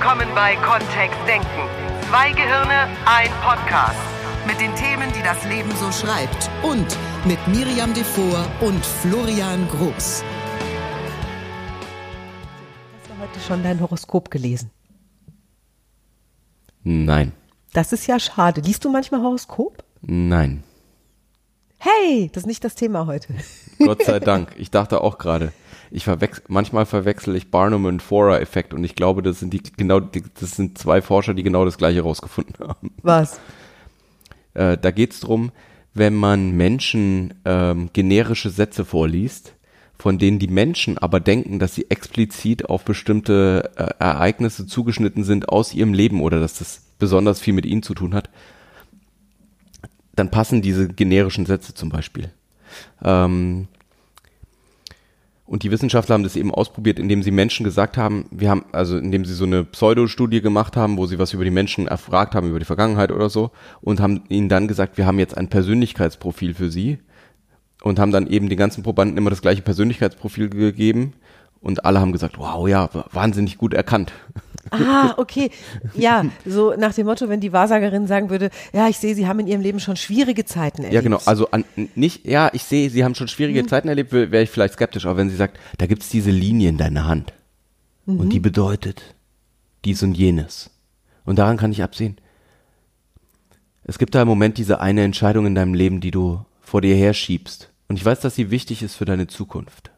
willkommen bei Kontext Denken. Zwei Gehirne, ein Podcast. Mit den Themen, die das Leben so schreibt. Und mit Miriam Devor und Florian Groß. Hast du heute schon dein Horoskop gelesen? Nein. Das ist ja schade. Liest du manchmal Horoskop? Nein. Hey, das ist nicht das Thema heute. Gott sei Dank. Ich dachte auch gerade. Ich verwechsel, manchmal verwechsel ich Barnum und Forer-Effekt und ich glaube, das sind die genau, die, das sind zwei Forscher, die genau das gleiche rausgefunden haben. Was? Äh, da geht es darum, wenn man Menschen ähm, generische Sätze vorliest, von denen die Menschen aber denken, dass sie explizit auf bestimmte äh, Ereignisse zugeschnitten sind aus ihrem Leben oder dass das besonders viel mit ihnen zu tun hat, dann passen diese generischen Sätze zum Beispiel. Ähm, und die Wissenschaftler haben das eben ausprobiert, indem sie Menschen gesagt haben, wir haben, also indem sie so eine Pseudostudie gemacht haben, wo sie was über die Menschen erfragt haben, über die Vergangenheit oder so, und haben ihnen dann gesagt, wir haben jetzt ein Persönlichkeitsprofil für sie und haben dann eben den ganzen Probanden immer das gleiche Persönlichkeitsprofil gegeben und alle haben gesagt, wow, ja, wahnsinnig gut erkannt. Ah, okay. Ja, so nach dem Motto, wenn die Wahrsagerin sagen würde, ja, ich sehe, Sie haben in Ihrem Leben schon schwierige Zeiten erlebt. Ja, genau. Also an, nicht, ja, ich sehe, Sie haben schon schwierige mhm. Zeiten erlebt, wäre ich vielleicht skeptisch. Aber wenn sie sagt, da gibt's diese Linie in deiner Hand mhm. und die bedeutet dies und jenes. Und daran kann ich absehen. Es gibt da im Moment diese eine Entscheidung in deinem Leben, die du vor dir herschiebst. Und ich weiß, dass sie wichtig ist für deine Zukunft.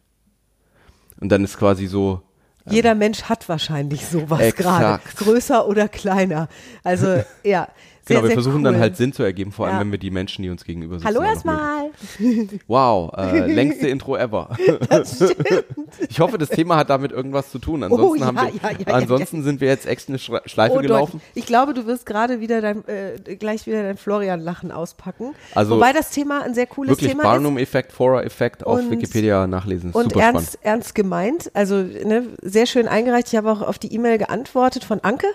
Und dann ist quasi so. Ähm, Jeder Mensch hat wahrscheinlich sowas gerade. Größer oder kleiner. Also, ja. Sehr, genau, wir versuchen cool. dann halt Sinn zu ergeben, vor allem Ja. wenn wir die Menschen, die uns gegenüber sitzen. Hallo erstmal. Wow, äh, längste Intro ever. ich hoffe, das Thema hat damit irgendwas zu tun. Ansonsten, Oh, ja, haben wir, ja, ja, ansonsten sind wir jetzt extra eine Schleife Oh, gelaufen. deutlich. Ich glaube, du wirst gerade wieder dein, äh, gleich wieder dein Florian-Lachen auspacken. Also Wobei das Thema ein sehr cooles Wirklich Thema ist. Barnum-Effekt, Forer-Effekt auf Und- Wikipedia nachlesen. Und super spannend. ernst, ernst gemeint, also ne, sehr schön eingereicht. Ich habe auch auf die E-Mail geantwortet von Anke.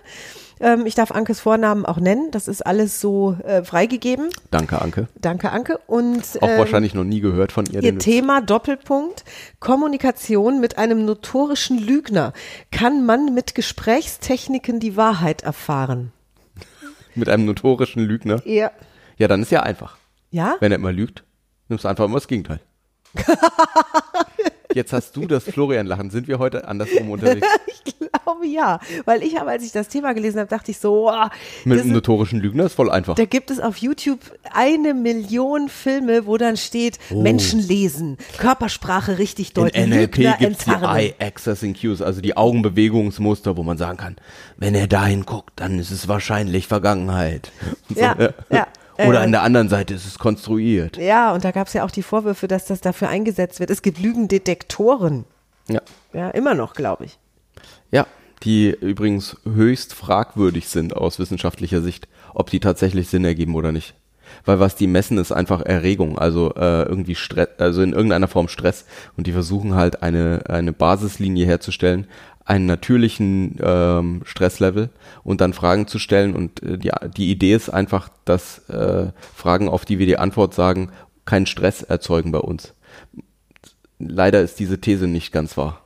Ähm, ich darf Ankes Vornamen auch nennen. Das ist alles so äh, freigegeben. Danke, Anke. Danke, Anke. Und Auch ähm, wahrscheinlich noch nie gehört von ihr. Ihr Thema Doppelpunkt Kommunikation mit einem notorischen Lügner. Kann man mit Gesprächstechniken die Wahrheit erfahren? Mit einem notorischen Lügner. Ja. Ja, dann ist ja einfach. Ja? Wenn er immer lügt, nimmst du einfach immer das Gegenteil. Jetzt hast du das Florian-Lachen. Sind wir heute andersrum unterwegs? Ich glaube ja. Weil ich habe, als ich das Thema gelesen habe, dachte ich so, wow, Mit einem notorischen Lügner ist voll einfach. Da gibt es auf YouTube eine Million Filme, wo dann steht, Menschen lesen, Körpersprache richtig Oh. In NLP Lügner gibt es die entzerren. Eye Accessing Cues, also die Augenbewegungsmuster, wo man sagen kann, wenn er dahin guckt, dann ist es wahrscheinlich Vergangenheit. So, Ja, ja. Oder Äh, an der anderen Seite ist es konstruiert. Ja, und da gab es ja auch die Vorwürfe, dass das dafür eingesetzt wird. Es gibt Lügendetektoren. Ja. Ja, immer noch, glaube ich. Ja, die übrigens höchst fragwürdig sind aus wissenschaftlicher Sicht, ob die tatsächlich Sinn ergeben oder nicht. Weil was die messen, ist einfach Erregung, also äh, irgendwie Stress, also in irgendeiner Form Stress. Und die versuchen halt eine, eine Basislinie herzustellen, einen natürlichen ähm, Stresslevel und dann Fragen zu stellen. Und äh, die, die Idee ist einfach, dass äh, Fragen, auf die wir die Antwort sagen, keinen Stress erzeugen bei uns. Leider ist diese These nicht ganz wahr.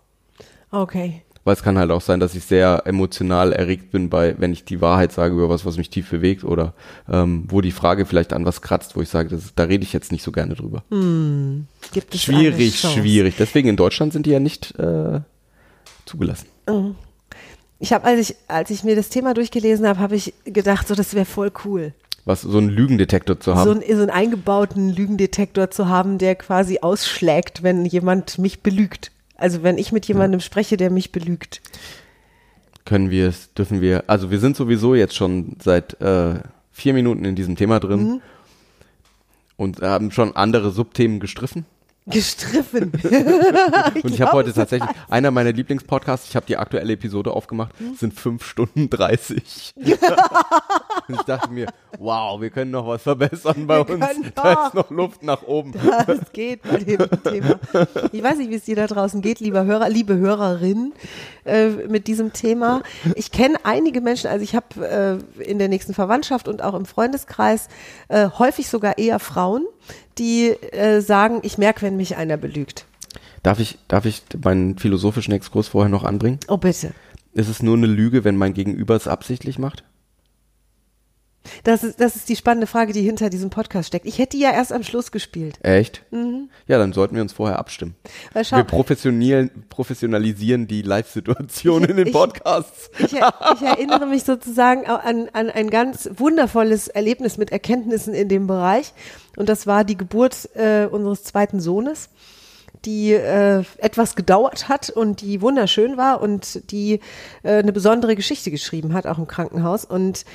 Okay. Weil es kann halt auch sein, dass ich sehr emotional erregt bin, bei, wenn ich die Wahrheit sage über was, was mich tief bewegt oder ähm, wo die Frage vielleicht an was kratzt, wo ich sage, das, da rede ich jetzt nicht so gerne drüber. Gibt es schwierig, schwierig. Deswegen in Deutschland sind die ja nicht äh, zugelassen. Ich habe, als ich, als ich mir das Thema durchgelesen habe, habe ich gedacht, so das wäre voll cool, Was so einen Lügendetektor zu haben. so, einen, so einen eingebauten Lügendetektor zu haben, der quasi ausschlägt, wenn jemand mich belügt. Also wenn ich mit jemandem spreche, der mich belügt. können wir es, dürfen wir, also wir sind sowieso jetzt schon seit äh, vier Minuten in diesem Thema drin Mhm. und haben schon andere Subthemen gestriffen. Gestriffen. Und ich habe heute tatsächlich, einer meiner Lieblingspodcasts, ich habe die aktuelle Episode aufgemacht, Hm? sind fünf Stunden 30. Und ich dachte mir, wow, wir können noch was verbessern bei Wir uns. Da noch. ist noch Luft nach oben. Das geht bei dem Thema. Ich weiß nicht, wie es dir da draußen geht, lieber Hörer, liebe Hörerin, äh, mit diesem Thema. Ich kenne einige Menschen, also ich habe äh, in der nächsten Verwandtschaft und auch im Freundeskreis äh, häufig sogar eher Frauen, die äh, sagen, ich merke, wenn mich einer belügt. Darf ich, darf ich meinen philosophischen Exkurs vorher noch anbringen? Oh bitte. Ist es nur eine Lüge, wenn mein Gegenüber es absichtlich macht? Das ist, das ist die spannende Frage, die hinter diesem Podcast steckt. Ich hätte die ja erst am Schluss gespielt. Echt? Ja, dann sollten wir uns vorher abstimmen. Wir professionalisieren, professionalisieren die Live-Situation in den Podcasts. ich, ich erinnere mich sozusagen an, an ein ganz wundervolles Erlebnis mit Erkenntnissen in dem Bereich. Und das war die Geburt äh, unseres zweiten Sohnes, die äh, etwas gedauert hat und die wunderschön war und die äh, eine besondere Geschichte geschrieben hat, auch im Krankenhaus. Und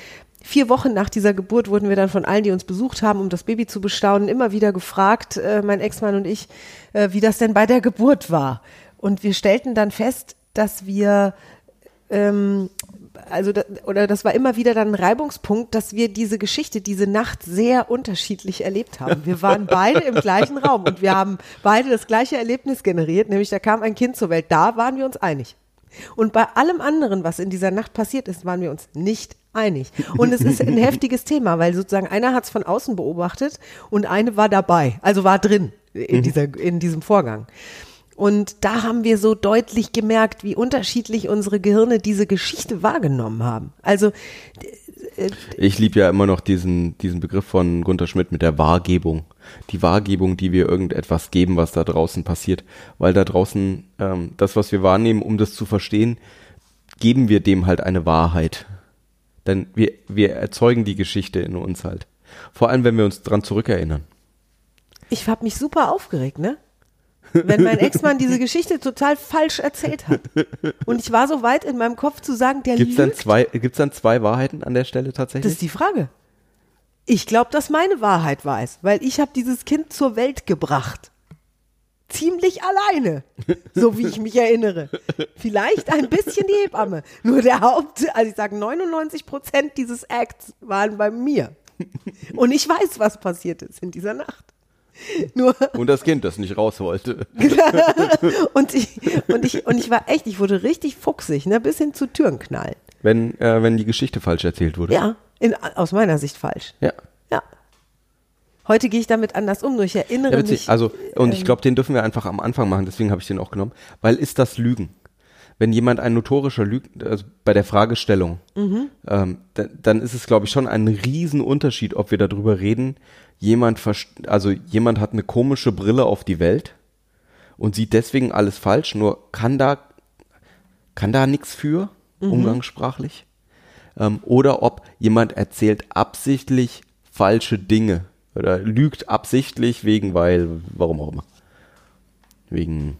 vier Wochen nach dieser Geburt wurden wir dann von allen, die uns besucht haben, um das Baby zu bestaunen, immer wieder gefragt, äh, mein Ex-Mann und ich, äh, wie das denn bei der Geburt war. Und wir stellten dann fest, dass wir ähm, also da, oder das war immer wieder dann ein Reibungspunkt, dass wir diese Geschichte, diese Nacht sehr unterschiedlich erlebt haben. Wir waren beide im gleichen Raum und wir haben beide das gleiche Erlebnis generiert, nämlich da kam ein Kind zur Welt. Da waren wir uns einig. Und bei allem anderen, was in dieser Nacht passiert ist, waren wir uns nicht einig. Und es ist ein heftiges Thema, weil sozusagen einer hat es von außen beobachtet und eine war dabei, also war drin in, dieser, in diesem Vorgang. Und da haben wir so deutlich gemerkt, wie unterschiedlich unsere Gehirne diese Geschichte wahrgenommen haben. Also Ich liebe ja immer noch diesen, diesen Begriff von Gunter Schmidt mit der Wahrgebung. Die Wahrgebung, die wir irgendetwas geben, was da draußen passiert. Weil da draußen, ähm, das, was wir wahrnehmen, um das zu verstehen, geben wir dem halt eine Wahrheit. Denn wir, wir erzeugen die Geschichte in uns halt. Vor allem, wenn wir uns dran zurückerinnern. ich habe mich super aufgeregt, ne? Wenn mein Ex-Mann diese Geschichte total falsch erzählt hat. Und ich war so weit in meinem Kopf zu sagen, der Gibt's dann lügt. zwei, gibt's dann zwei Wahrheiten an der Stelle Das tatsächlich? ist die Frage. Ich glaube, dass meine Wahrheit weiß, weil ich habe dieses Kind zur Welt gebracht. Ziemlich alleine, so wie ich mich erinnere. Vielleicht ein bisschen die Hebamme. Nur der Haupt, also ich sage 99 Prozent dieses Acts waren bei mir. Und ich weiß, was passiert ist in dieser Nacht. Nur, Und das Kind, das nicht raus wollte. und ich, und ich, und ich war echt, ich wurde richtig fuchsig, ne, bis hin zu Türen knallen. Wenn, äh, wenn die Geschichte falsch erzählt wurde. Ja, in, aus meiner Sicht falsch. Ja. Ja. Heute gehe ich damit anders um, nur ich erinnere Ja, witzig. mich. Also, und ich ähm, glaube, den dürfen wir einfach am Anfang machen, deswegen habe ich den auch genommen. Weil ist das Lügen? Wenn jemand ein notorischer Lügen, also bei der Fragestellung, Mhm. ähm, dann, dann ist es, glaube ich, schon ein Riesenunterschied, ob wir darüber reden, jemand, also jemand hat eine komische Brille auf die Welt und sieht deswegen alles falsch, nur kann da, kann da nichts für, Mhm. umgangssprachlich. Ähm, oder ob jemand erzählt absichtlich falsche Dinge oder lügt absichtlich wegen, weil, warum auch immer. Wegen,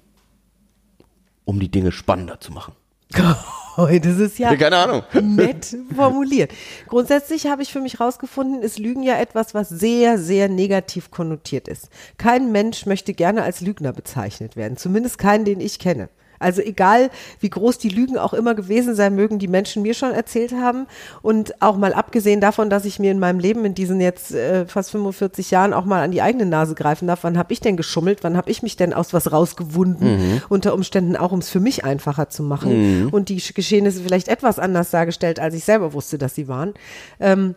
um die Dinge spannender zu machen. das ist ja Keine Ahnung. nett formuliert. Grundsätzlich habe ich für mich rausgefunden, ist Lügen ja etwas, was sehr, sehr negativ konnotiert ist. Kein Mensch möchte gerne als Lügner bezeichnet werden. Zumindest keinen, den ich kenne. Also egal, wie groß die Lügen auch immer gewesen sein mögen, die Menschen mir schon erzählt haben. Und auch mal abgesehen davon, dass ich mir in meinem Leben in diesen jetzt äh, fast 45 Jahren auch mal an die eigene Nase greifen darf. Wann habe ich denn geschummelt? Wann habe ich mich denn aus was rausgewunden? Unter Umständen auch, um es für mich einfacher zu machen. Und die Geschehnisse vielleicht etwas anders dargestellt, als ich selber wusste, dass sie waren. Ähm,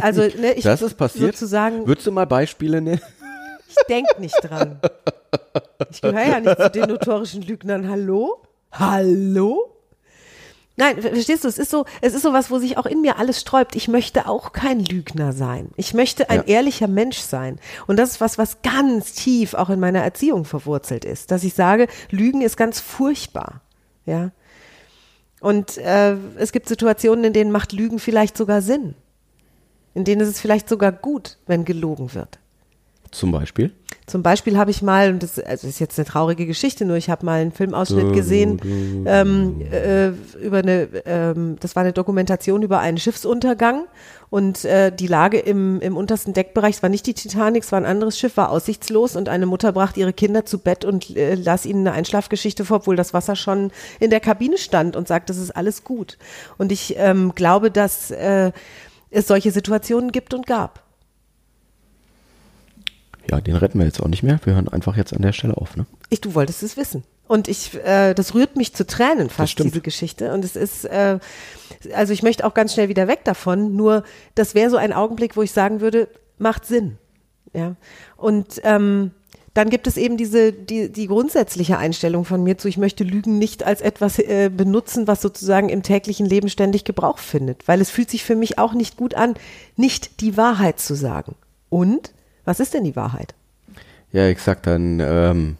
also, ne, ich Das ist passiert. sozusagen, Würdest du mal Beispiele nennen? ich denke nicht dran. Ich gehöre ja nicht zu den notorischen Lügnern. Hallo? Hallo? Nein, ver- verstehst du, es ist so, es ist so was, wo sich auch in mir alles sträubt. Ich möchte auch kein Lügner sein. Ich möchte ein Ja. ehrlicher Mensch sein. Und das ist was, was ganz tief auch in meiner Erziehung verwurzelt ist, dass ich sage, Lügen ist ganz furchtbar. Ja. Und äh, es gibt Situationen, in denen macht Lügen vielleicht sogar Sinn. In denen ist es vielleicht sogar gut, wenn gelogen wird. Zum Beispiel? Zum Beispiel habe ich mal, und das also ist jetzt eine traurige Geschichte, nur ich habe mal einen Filmausschnitt gesehen ähm, äh, über eine, ähm, das war eine Dokumentation über einen Schiffsuntergang und äh, die Lage im, im untersten Deckbereich, es war nicht die Titanic, es war ein anderes Schiff, war aussichtslos und eine Mutter brachte ihre Kinder zu Bett und äh, las ihnen eine Einschlafgeschichte vor, obwohl das Wasser schon in der Kabine stand und sagt, das ist alles gut. Und ich ähm, glaube, dass äh, es solche Situationen gibt und gab. Ja, den retten wir jetzt auch nicht mehr. Wir hören einfach jetzt an der Stelle auf, ne? Ich, du wolltest es wissen. Und ich, äh, das rührt mich zu Tränen fast, diese Geschichte. Und es ist, äh, also ich möchte auch ganz schnell wieder weg davon. Nur, das wäre so ein Augenblick, wo ich sagen würde, macht Sinn. Ja. Und ähm, dann gibt es eben diese, die, die grundsätzliche Einstellung von mir zu, ich möchte Lügen nicht als etwas äh, benutzen, was sozusagen im täglichen Leben ständig Gebrauch findet. Weil es fühlt sich für mich auch nicht gut an, nicht die Wahrheit zu sagen. Und was ist denn die Wahrheit? Ja, exakt. Dann, ähm,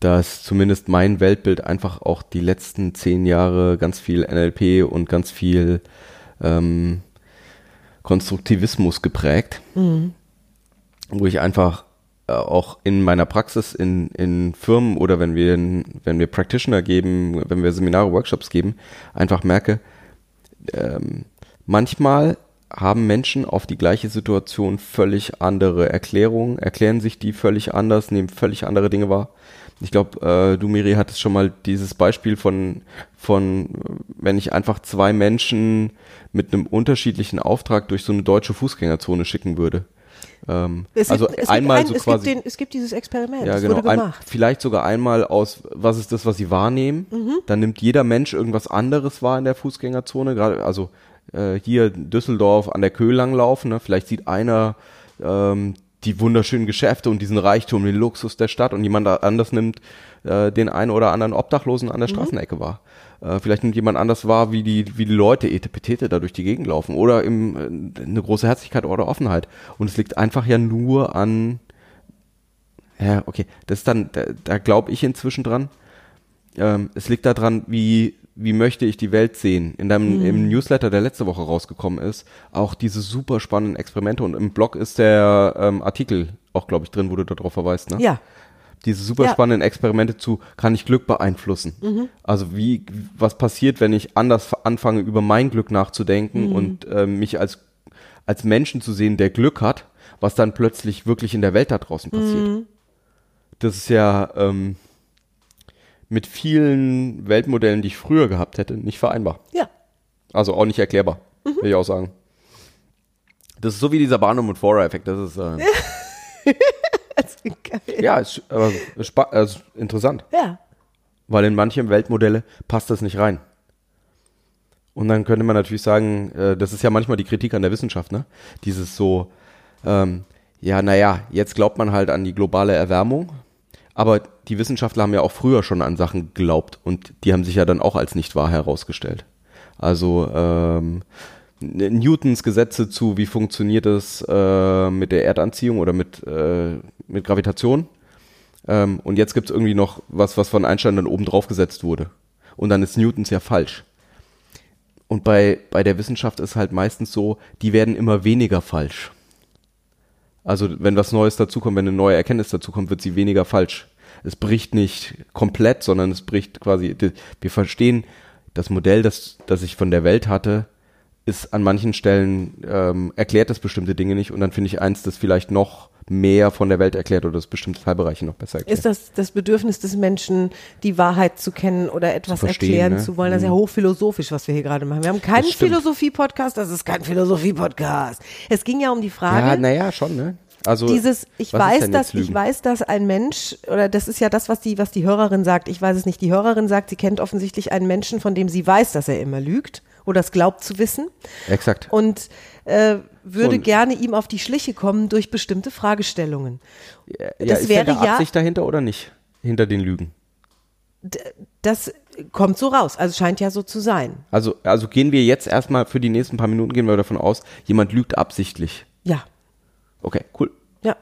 dass zumindest mein Weltbild einfach auch die letzten zehn Jahre ganz viel NLP und ganz viel ähm, Konstruktivismus geprägt, mhm. wo ich einfach äh, auch in meiner Praxis in, in Firmen oder wenn wir, wenn wir Practitioner geben, wenn wir Seminare, Workshops geben, einfach merke, ähm, manchmal haben Menschen auf die gleiche Situation völlig andere Erklärungen, erklären sich die völlig anders, nehmen völlig andere Dinge wahr. Ich glaube, äh, du, Miri, hattest schon mal dieses Beispiel von, von, wenn ich einfach zwei Menschen mit einem unterschiedlichen Auftrag durch so eine deutsche Fußgängerzone schicken würde. Ähm, es also gibt, einmal ein, so quasi. Es gibt, den, es gibt dieses Experiment. Ja, das genau. wurde Ein, vielleicht sogar einmal aus, was ist das, was sie wahrnehmen. Mhm. Dann nimmt jeder Mensch irgendwas anderes wahr in der Fußgängerzone. Gerade, also äh, hier Düsseldorf an der Köhl langlaufen. Ne? Vielleicht sieht einer ähm, die wunderschönen Geschäfte und diesen Reichtum, den Luxus der Stadt und jemand anders nimmt äh, den einen oder anderen Obdachlosen an der Mhm. Straßenecke wahr. Äh, vielleicht nimmt jemand anders wahr, wie die, wie die Leute etepetete da durch die Gegend laufen oder im, äh, eine große Herzlichkeit oder Offenheit. Und es liegt einfach ja nur an, ja, okay, das ist dann, da, da glaube ich inzwischen dran. Ähm, es liegt daran, wie, wie möchte ich die Welt sehen. In deinem im Newsletter, der letzte Woche rausgekommen ist, auch diese super spannenden Experimente und im Blog ist der ähm, Artikel auch, glaube ich, drin, wo du darauf verweist, ne? Ja. diese super Ja. spannenden Experimente zu, kann ich Glück beeinflussen? Also wie, was passiert, wenn ich anders anfange, über mein Glück nachzudenken und äh, mich als, als Menschen zu sehen, der Glück hat, was dann plötzlich wirklich in der Welt da draußen passiert? Das ist ja ähm, mit vielen Weltmodellen, die ich früher gehabt hätte, nicht vereinbar. Ja. Also auch nicht erklärbar, will ich auch sagen. Das ist so wie dieser Barnum und Forer-Effekt. Das ist äh, Das ist geil. ja, ist, äh, ist, spa- äh, ist interessant. Ja. weil in manche Weltmodelle passt das nicht rein. Und dann könnte man natürlich sagen, äh, das ist ja manchmal die Kritik an der Wissenschaft, ne? Dieses so, ähm, ja, naja, jetzt glaubt man halt an die globale Erwärmung, aber die Wissenschaftler haben ja auch früher schon an Sachen geglaubt und die haben sich ja dann auch als nicht wahr herausgestellt. Also ähm, Newtons Gesetze zu, wie funktioniert es äh, mit der Erdanziehung oder mit, äh, mit Gravitation. Ähm, und jetzt gibt es irgendwie noch was, was von Einstein dann oben drauf gesetzt wurde. Und dann ist Newtons ja falsch. Und bei, bei der Wissenschaft ist halt meistens so, die werden immer weniger falsch. Also wenn was Neues dazukommt, wenn eine neue Erkenntnis dazukommt, wird sie weniger falsch. Es bricht nicht komplett, sondern es bricht quasi, wir verstehen, das Modell, das, das ich von der Welt hatte, ist an manchen Stellen, ähm, erklärt das bestimmte Dinge nicht und dann finde ich eins, das vielleicht noch mehr von der Welt erklärt oder das bestimmte Teilbereiche noch besser erklärt. Ist das das Bedürfnis des Menschen, die Wahrheit zu kennen oder etwas verstehen, erklären ne? zu wollen? Das ist ja hochphilosophisch, was wir hier gerade machen. Wir haben keinen. Philosophie-Podcast, das ist kein Philosophie-Podcast. Es ging ja um die Frage. ja, naja, schon, ne? Also, dieses, ich weiß, dass Lügen? ich weiß, dass ein Mensch oder das ist ja das, was die, was die Hörerin sagt. Ich weiß es nicht. Die Hörerin sagt, sie kennt offensichtlich einen Menschen, von dem sie weiß, dass er immer lügt oder es glaubt zu wissen Exakt. und äh, würde So. gerne ihm auf die Schliche kommen durch bestimmte Fragestellungen. ja, das ist wäre da ja- Absicht dahinter oder nicht? Hinter den Lügen. Das kommt so raus. Also scheint ja so zu sein. Also, also gehen wir jetzt erstmal für die nächsten paar Minuten gehen wir davon aus, jemand lügt absichtlich. Ja, Okay, cool. ja.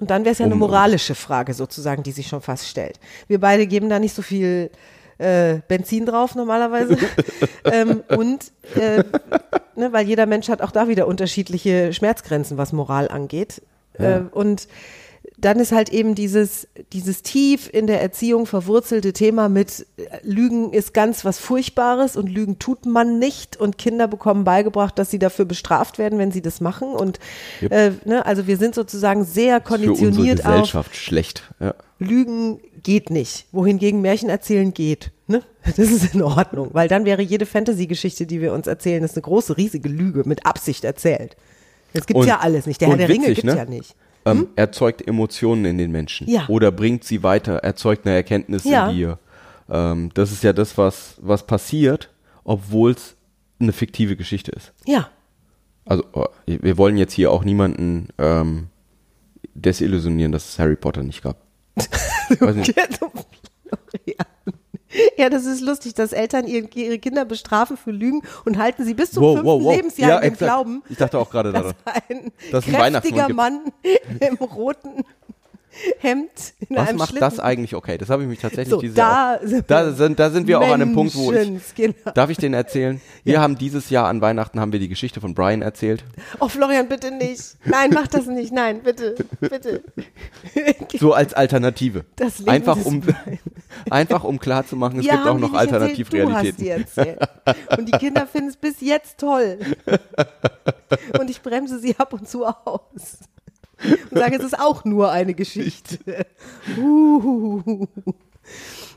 Und dann wäre es ja eine Um- moralische Frage sozusagen, die sich schon fast stellt. Wir beide geben da nicht so viel äh, Benzin drauf normalerweise. ähm, und äh, ne, weil jeder Mensch hat auch da wieder unterschiedliche Schmerzgrenzen, was Moral angeht. Äh, und dann ist halt eben dieses, dieses tief in der Erziehung verwurzelte Thema mit äh, Lügen ist ganz was Furchtbares und Lügen tut man nicht und Kinder bekommen beigebracht, dass sie dafür bestraft werden, wenn sie das machen und Yep. äh, ne, also wir sind sozusagen sehr Für unsere konditioniert auf Gesellschaft schlecht. Ja. Lügen geht nicht, wohingegen Märchen erzählen geht. Ne? Das ist in Ordnung, weil dann wäre jede Fantasy-Geschichte, die wir uns erzählen, ist eine große, riesige Lüge mit Absicht erzählt. Das gibt's Und- ja alles nicht. Der Herr der Ringe witzig, gibt's ne? ja nicht. Ähm, erzeugt Emotionen in den Menschen. Ja. Oder bringt sie weiter, erzeugt eine Erkenntnis Ja. in dir. Ähm, das ist ja das, was, was passiert, obwohl es eine fiktive Geschichte ist. Ja, Also, oh, wir wollen jetzt hier auch niemanden ähm, desillusionieren, dass es Harry Potter nicht gab. Weiß nicht. Ja, das ist lustig, dass Eltern ihre, Kinder bestrafen für Lügen und halten sie bis zum Wow, fünften wow, wow. Lebensjahr Ja, exakt. Glauben, Ich dachte auch gerade dass daran. ein Dass es einen kräftiger Mann im roten Hemd in Was einem macht Schlitten. das eigentlich okay? Das habe ich mich tatsächlich So, diese da auch, sind da wir. sind da sind wir auch an einem Punkt, wo ich Menschenskinder. Darf ich den erzählen? Wir haben dieses Jahr an Weihnachten haben wir die Geschichte von Brian erzählt. Oh, Florian, bitte nicht. Nein, mach das nicht. Nein, bitte, bitte. So als Alternative. Das Leben einfach um Brian. einfach um klarzumachen, es Wir gibt auch noch Alternativrealitäten. Erzählt, du hast die erzählt. Und die Kinder finden es bis jetzt toll. Und ich bremse sie ab und zu aus. Und sage, es ist auch nur eine Geschichte. Uhuhu.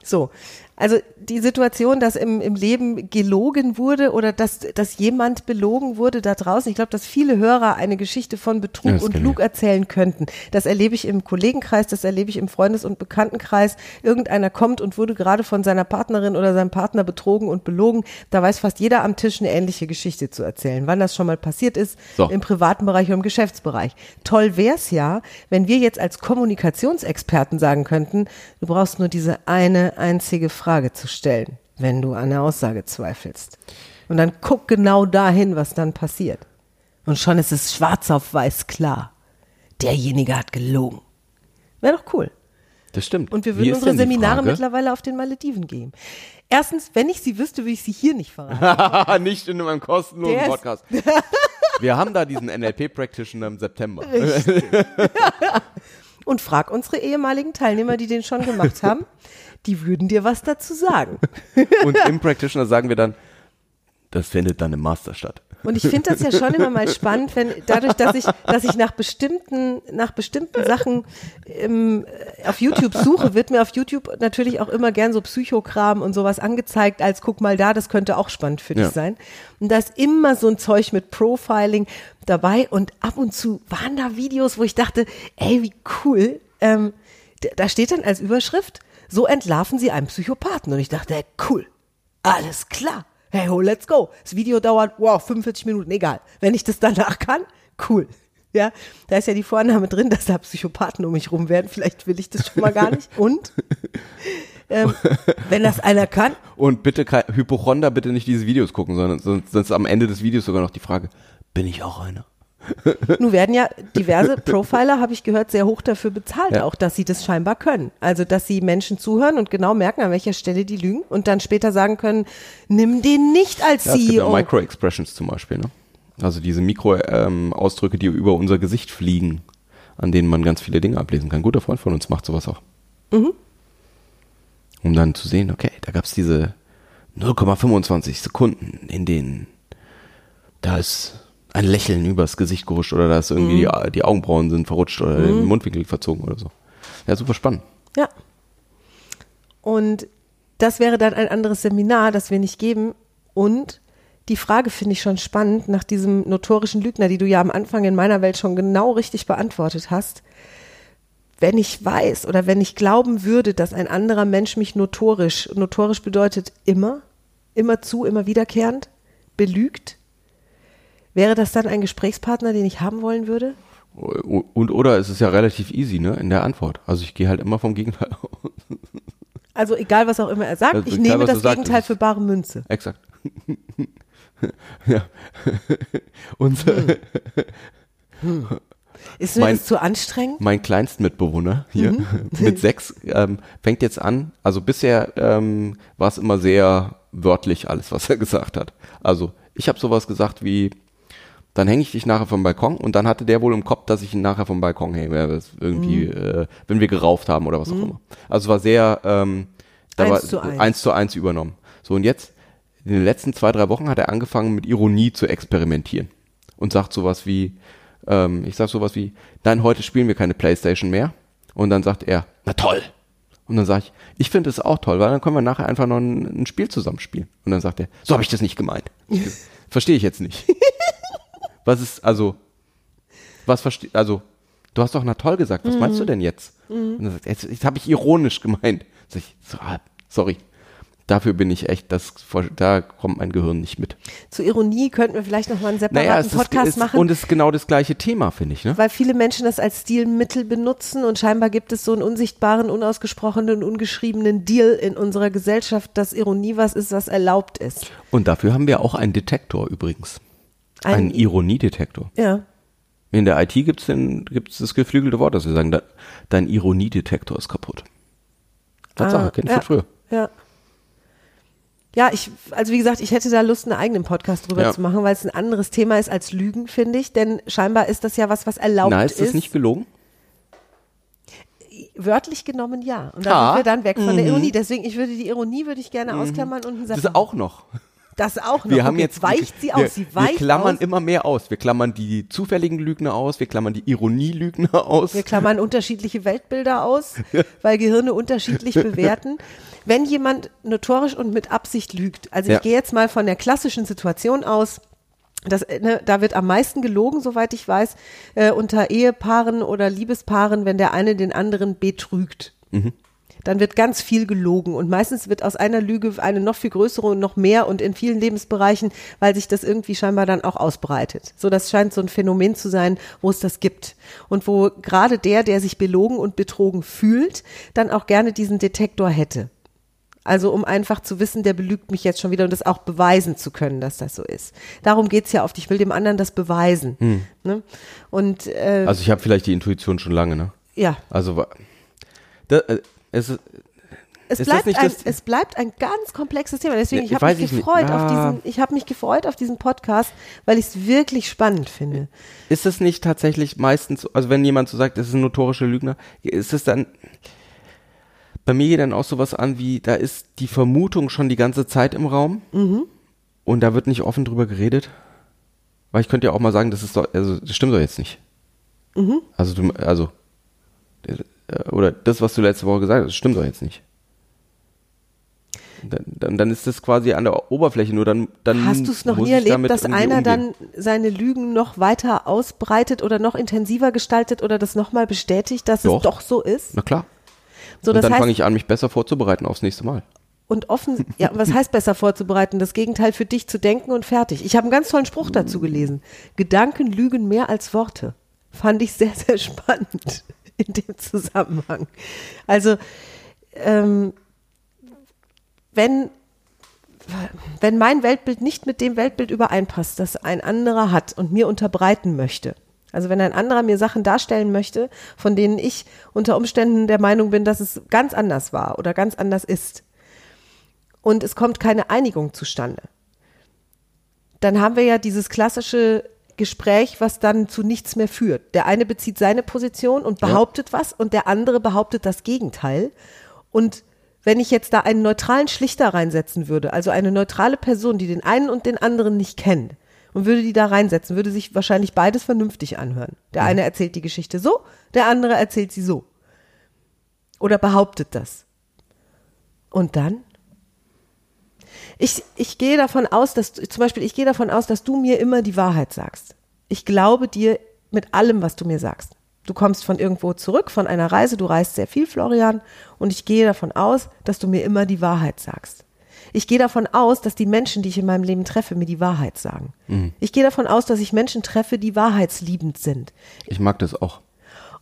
So, also die Situation, dass im, im Leben gelogen wurde oder dass, dass jemand belogen wurde da draußen. Ich glaube, dass viele Hörer eine Geschichte von Betrug das und Lug erzählen könnten. Das erlebe ich im Kollegenkreis, das erlebe ich im Freundes- und Bekanntenkreis. Irgendeiner kommt und wurde gerade von seiner Partnerin oder seinem Partner betrogen und belogen. Da weiß fast jeder am Tisch eine ähnliche Geschichte zu erzählen. Wann das schon mal passiert ist, So. im privaten Bereich oder im Geschäftsbereich. Toll wär's ja, wenn wir jetzt als Kommunikationsexperten sagen könnten, du brauchst nur diese eine einzige Frage zu stellen, wenn du an der Aussage zweifelst. Und dann guck genau dahin, was dann passiert. Und schon ist es schwarz auf weiß klar. Derjenige hat gelogen. Wäre doch cool. Das stimmt. Und wir würden unsere Seminare Frage? mittlerweile auf den Malediven geben. Erstens, wenn ich sie wüsste, würde ich sie hier nicht verraten. nicht in einem kostenlosen Der Podcast. Wir haben da diesen NLP Practitioner im September. Und frag unsere ehemaligen Teilnehmer, die den schon gemacht haben. Die würden dir was dazu sagen. Und im Practitioner sagen wir dann, das findet dann im Master statt. Und ich finde das ja schon immer mal spannend, wenn dadurch, dass ich, dass ich nach bestimmten, nach bestimmten Sachen ähm, auf YouTube suche, wird mir auf YouTube natürlich auch immer gern so Psychokram und sowas angezeigt, als guck mal da, das könnte auch spannend für dich Ja. sein. Und da ist immer so ein Zeug mit Profiling dabei und ab und zu waren da Videos, wo ich dachte, ey, wie cool. Ähm, da steht dann als Überschrift, so entlarven sie einen Psychopathen. Und ich dachte, ey, cool, alles klar. Hey, ho, let's go. Das Video dauert, wow, 45 Minuten, egal. Wenn ich das danach kann, cool. Ja, da ist ja die Vorname drin, dass da Psychopathen um mich rum werden. Vielleicht will ich das schon mal gar nicht. Und ähm, wenn das einer kann, Und bitte, kein, Hypochonder, bitte nicht diese Videos gucken, sondern sonst, sonst am Ende des Videos sogar noch die Frage, bin ich auch einer? nun werden ja diverse Profiler, habe ich gehört, sehr hoch dafür bezahlt, Ja. auch dass sie das scheinbar können. Also, dass sie Menschen zuhören und genau merken, an welcher Stelle die lügen und dann später sagen können, nimm den nicht als Ja, es gibt ja CEO. Micro-Expressions zum Beispiel, ne? Also diese Mikro-Ausdrücke, die über unser Gesicht fliegen, an denen man ganz viele Dinge ablesen kann. Ein guter Freund von uns macht sowas auch. Mhm. Um dann zu sehen, okay, da gab es diese 0,25 Sekunden, in denen da ist ein Lächeln übers Gesicht gehuscht oder da ist irgendwie Mhm. die, die Augenbrauen sind verrutscht oder der Mundwinkel verzogen oder so. Ja, super spannend. Ja. Und das wäre dann ein anderes Seminar, das wir nicht geben. Und die Frage finde ich schon spannend nach diesem notorischen Lügner, die du ja am Anfang in meiner Welt schon genau richtig beantwortet hast. Wenn ich weiß oder wenn ich glauben würde, dass ein anderer Mensch mich notorisch, notorisch bedeutet immer, immer zu, immer wiederkehrend, belügt, wäre das dann ein Gesprächspartner, den ich haben wollen würde? Und oder es ist ja relativ easy, ne, in der Antwort. Also ich gehe halt immer vom Gegenteil aus. Also egal, was auch immer er sagt, Also ich egal, nehme das Gegenteil für bare Münze. Exakt. ja. Und Ist mir Mein- das zu anstrengend? mein Kleinstmitbewohner hier Mhm. mit sechs ähm, fängt jetzt an. Also bisher ähm, war es immer sehr wörtlich alles, was er gesagt hat. Also ich habe sowas gesagt wie, dann hänge ich dich nachher vom Balkon und dann hatte der wohl im Kopf, dass ich ihn nachher vom Balkon hänge, irgendwie, Mhm. äh, wenn wir gerauft haben oder was auch immer. Also es war sehr ähm, da Eins war zu eins. eins zu eins übernommen. So und jetzt in den letzten zwei drei Wochen hat er angefangen mit Ironie zu experimentieren und sagt sowas wie, ähm, ich sag sowas wie, nein, heute spielen wir keine Playstation mehr. Und dann sagt er, na toll. Und dann sage ich, ich finde es auch toll, weil dann können wir nachher einfach noch ein, ein Spiel zusammen spielen. Und dann sagt er, so habe ich das nicht gemeint. Verstehe ich jetzt nicht. Was ist, also, was verstehe, also, du hast doch na toll gesagt, was meinst du denn jetzt? Und dann sagt jetzt, jetzt habe ich ironisch gemeint. Sag ich, so, ah, sorry. Dafür bin ich echt, das, da kommt mein Gehirn nicht mit. Zu Ironie könnten wir vielleicht noch mal einen separaten Naja, es ist, Podcast ist, machen. und es ist genau das gleiche Thema, finde ich, ne? weil viele Menschen das als Stilmittel benutzen und scheinbar gibt es so einen unsichtbaren, unausgesprochenen, ungeschriebenen Deal in unserer Gesellschaft, dass Ironie was ist, was erlaubt ist. Und dafür haben wir auch einen Detektor übrigens. Ein- einen Ironiedetektor. Ja. In der IT gibt es das geflügelte Wort, dass wir sagen, de- dein Ironiedetektor ist kaputt. Tatsache, Ah, kenn ich ja, von früher. Ja. Ja, ich, also wie gesagt, ich hätte da Lust, einen eigenen Podcast drüber Ja. zu machen, weil es ein anderes Thema ist als Lügen, finde ich. Denn scheinbar ist das ja was, was erlaubt Na, ist ist. das nicht gelogen? Wörtlich genommen ja. Und da Ha. sind wir dann weg von der Ironie. Deswegen, ich würde die Ironie würde ich gerne ausklammern und einen Mhm. Das Satz. auch noch. Das auch noch. Wir haben Okay, jetzt weicht sie wir, aus, sie weicht Wir klammern aus. immer mehr aus. Wir klammern die zufälligen Lügner aus, wir klammern die Ironielügner aus. Wir klammern unterschiedliche Weltbilder aus, weil Gehirne unterschiedlich bewerten. Wenn jemand notorisch und mit Absicht lügt, also Ja. ich gehe jetzt mal von der klassischen Situation aus, das, ne, da wird am meisten gelogen, soweit ich weiß, äh, unter Ehepaaren oder Liebespaaren, wenn der eine den anderen betrügt. Dann wird ganz viel gelogen und meistens wird aus einer Lüge eine noch viel größere und noch mehr und in vielen Lebensbereichen, weil sich das irgendwie scheinbar dann auch ausbreitet. So, das scheint so ein Phänomen zu sein, wo es das gibt und wo gerade der, der sich belogen und betrogen fühlt, dann auch gerne diesen Detektor hätte. Also um einfach zu wissen, der belügt mich jetzt schon wieder und das auch beweisen zu können, dass das so ist. Darum geht's ja oft. Ich will dem anderen das beweisen. Ne? Und äh, Also ich habe vielleicht die Intuition schon lange, ne? ja, Also da, äh, es Es bleibt, ein, es bleibt ein ganz komplexes Thema. Deswegen, ich habe mich auf Ah. diesen, ich habe mich gefreut auf diesen Podcast, weil ich es wirklich spannend finde. ist es nicht tatsächlich meistens, also wenn jemand so sagt, es ist ein notorischer Lügner, ist es dann, bei mir geht dann auch sowas an wie, da ist die Vermutung schon die ganze Zeit im Raum Mhm. und da wird nicht offen drüber geredet. Weil ich könnte ja auch mal sagen, das ist doch, also das stimmt doch jetzt nicht. Mhm. Also du, also, oder das, was du letzte Woche gesagt hast, das stimmt doch jetzt nicht. Dann, dann, dann ist das quasi an der Oberfläche, nur dann, dann Hast du es noch nie erlebt, dass einer umgehen. dann seine Lügen noch weiter ausbreitet oder noch intensiver gestaltet oder das nochmal bestätigt, dass Doch. es doch so ist? Na klar. So, und dann fange ich an, mich besser vorzubereiten aufs nächste Mal. und offen, ja, was heißt besser vorzubereiten? Das Gegenteil für dich zu denken und fertig. Ich habe einen ganz tollen Spruch dazu gelesen. Gedanken lügen mehr als Worte. Fand ich sehr, sehr spannend in dem Zusammenhang. Also, ähm, wenn, wenn mein Weltbild nicht mit dem Weltbild übereinpasst, das ein anderer hat und mir unterbreiten möchte, also wenn ein anderer mir Sachen darstellen möchte, von denen ich unter Umständen der Meinung bin, dass es ganz anders war oder ganz anders ist, und es kommt keine Einigung zustande, dann haben wir ja dieses klassische Gespräch, was dann zu nichts mehr führt. Der eine bezieht seine Position und behauptet was und der andere behauptet das Gegenteil. Und wenn ich jetzt da einen neutralen Schlichter reinsetzen würde, also eine neutrale Person, die den einen und den anderen nicht kennt, und würde die da reinsetzen, würde sich wahrscheinlich beides vernünftig anhören. Der eine erzählt die Geschichte so, der andere erzählt sie so. Oder behauptet das. Und dann? Ich, ich gehe davon aus, dass du, zum Beispiel, ich gehe davon aus, dass du mir immer die Wahrheit sagst. Ich glaube dir mit allem, was du mir sagst. Du kommst von irgendwo zurück, von einer Reise, du reist sehr viel, Florian, und ich gehe davon aus, dass du mir immer die Wahrheit sagst. Ich gehe davon aus, dass die Menschen, die ich in meinem Leben treffe, mir die Wahrheit sagen. Ich gehe davon aus, dass ich Menschen treffe, die wahrheitsliebend sind. Ich mag das auch.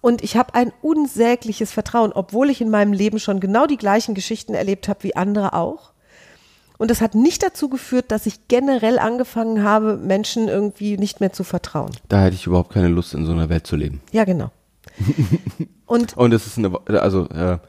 Und ich habe ein unsägliches Vertrauen, obwohl ich in meinem Leben schon genau die gleichen Geschichten erlebt habe wie andere auch. Und das hat nicht dazu geführt, dass ich generell angefangen habe, Menschen irgendwie nicht mehr zu vertrauen. Da hätte ich überhaupt keine Lust, in so einer Welt zu leben. Ja, genau. Und Und es ist eine, also äh,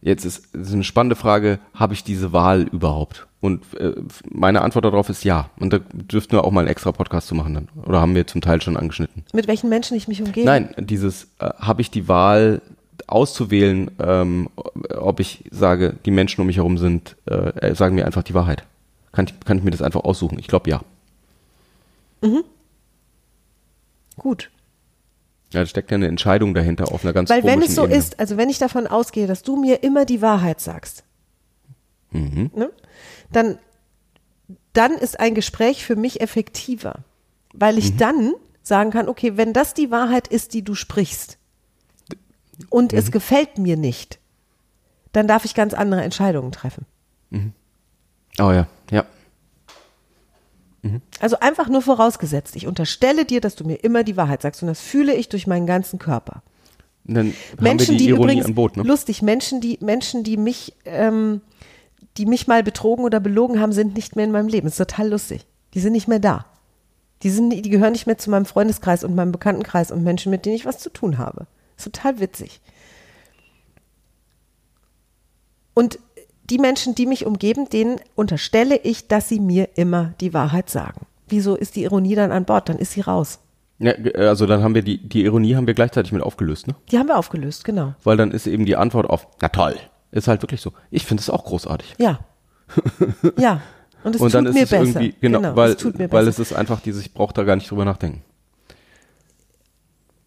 jetzt ist, ist eine spannende Frage, habe ich diese Wahl überhaupt? Und äh, meine Antwort darauf ist ja. Und da dürften wir auch mal einen extra Podcast zu machen dann. Oder haben wir zum Teil schon angeschnitten. mit welchen Menschen ich mich umgebe? Nein, dieses, äh, habe ich die Wahl auszuwählen, ähm, ob ich sage, die Menschen um mich herum sind, äh, sagen mir einfach die Wahrheit. Kann ich, kann ich mir das einfach aussuchen? Ich glaube ja. Gut. Ja, da steckt ja eine Entscheidung dahinter auf einer ganz Weil wenn es so Ebene. ist, also wenn ich davon ausgehe, dass du mir immer die Wahrheit sagst, Mhm. ne, dann, dann ist ein Gespräch für mich effektiver. Weil Mhm. ich dann sagen kann, okay, wenn das die Wahrheit ist, die du sprichst, und Mhm. es gefällt mir nicht, dann darf ich ganz andere Entscheidungen treffen. Mhm. Oh ja, ja. Also einfach nur vorausgesetzt, ich unterstelle dir, dass du mir immer die Wahrheit sagst und das fühle ich durch meinen ganzen Körper. Dann Menschen, die, die übrigens Boot, ne? lustig, Menschen, die Menschen, die mich, ähm, die mich mal betrogen oder belogen haben, sind nicht mehr in meinem Leben. Das ist total lustig. Die sind nicht mehr da. Die sind, die gehören nicht mehr zu meinem Freundeskreis und meinem Bekanntenkreis und Menschen, mit denen ich was zu tun habe. Ist total witzig. Und die Menschen, die mich umgeben, denen unterstelle ich, dass sie mir immer die Wahrheit sagen. Wieso ist die Ironie dann an Bord? Dann ist sie raus. Ja, ge- also dann haben wir die, die Ironie haben wir gleichzeitig mit aufgelöst, ne? Die haben wir aufgelöst, genau. Weil dann ist eben die Antwort auf, na toll, ist halt wirklich so. Ich finde es auch großartig. Ja. Ja. Und es Und tut mir es besser. irgendwie, genau, weil, es tut mir weil es ist einfach dieses, ich brauche da gar nicht drüber nachdenken.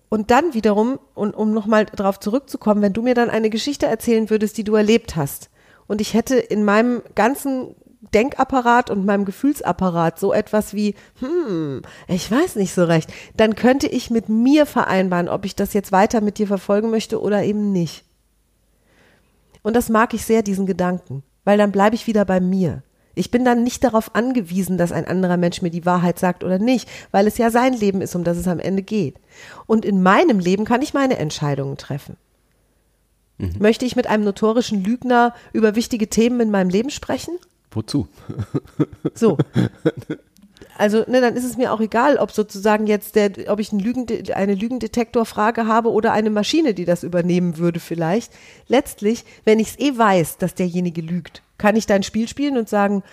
Und dann wiederum, und um nochmal darauf zurückzukommen, wenn du mir dann eine Geschichte erzählen würdest, die du erlebt hast, und ich hätte in meinem ganzen Denkapparat und meinem Gefühlsapparat so etwas wie, hm, ich weiß nicht so recht, dann könnte ich mit mir vereinbaren, ob ich das jetzt weiter mit dir verfolgen möchte oder eben nicht. Und das mag ich sehr, diesen Gedanken, weil dann bleibe ich wieder bei mir. Ich bin dann nicht darauf angewiesen, dass ein anderer Mensch mir die Wahrheit sagt oder nicht, weil es ja sein Leben ist, um das es am Ende geht. Und in meinem Leben kann ich meine Entscheidungen treffen. Möchte ich mit einem notorischen Lügner über wichtige Themen in meinem Leben sprechen? Wozu? So. Also, ne, dann ist es mir auch egal, ob sozusagen jetzt der, ob ich einen Lügende, eine Lügendetektorfrage habe oder eine Maschine, die das übernehmen würde vielleicht. Letztlich, wenn ich es eh weiß, dass derjenige lügt, kann ich dein Spiel spielen und sagen,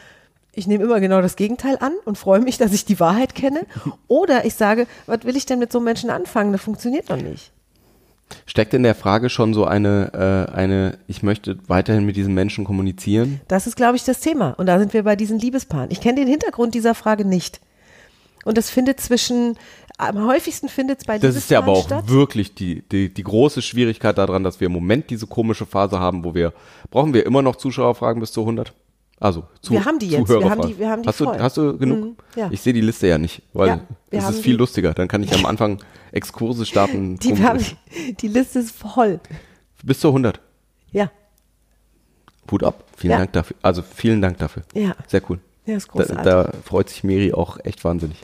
ich nehme immer genau das Gegenteil an und freue mich, dass ich die Wahrheit kenne. Oder ich sage, was will ich denn mit so einem Menschen anfangen? Das funktioniert doch nicht. Steckt in der Frage schon so eine, äh, eine, ich möchte weiterhin mit diesem Menschen kommunizieren? Das ist, glaube ich, das Thema. Und da sind wir bei diesen Liebespaaren. Ich kenne den Hintergrund dieser Frage nicht. Und das findet zwischen, am häufigsten findet es bei Das ist ja aber auch statt. wirklich die, die, die große Schwierigkeit daran, dass wir im Moment diese komische Phase haben, wo wir, brauchen wir immer noch Zuschauerfragen bis zu 100? Also, zu, Wir haben die jetzt, wir haben die- wir haben die hast, du, voll. hast du genug? Mhm, ja. Ich sehe die Liste ja nicht, weil Ja, es ist viel die- lustiger. Dann kann ich am Anfang Exkurse starten. Die, haben, die Liste ist voll. bis zu 100. Ja, Hut ab. Vielen Ja. Dank dafür. Also vielen Dank dafür. Ja. Sehr cool. Ja, ist Da, großartig. da freut sich Miri auch echt wahnsinnig.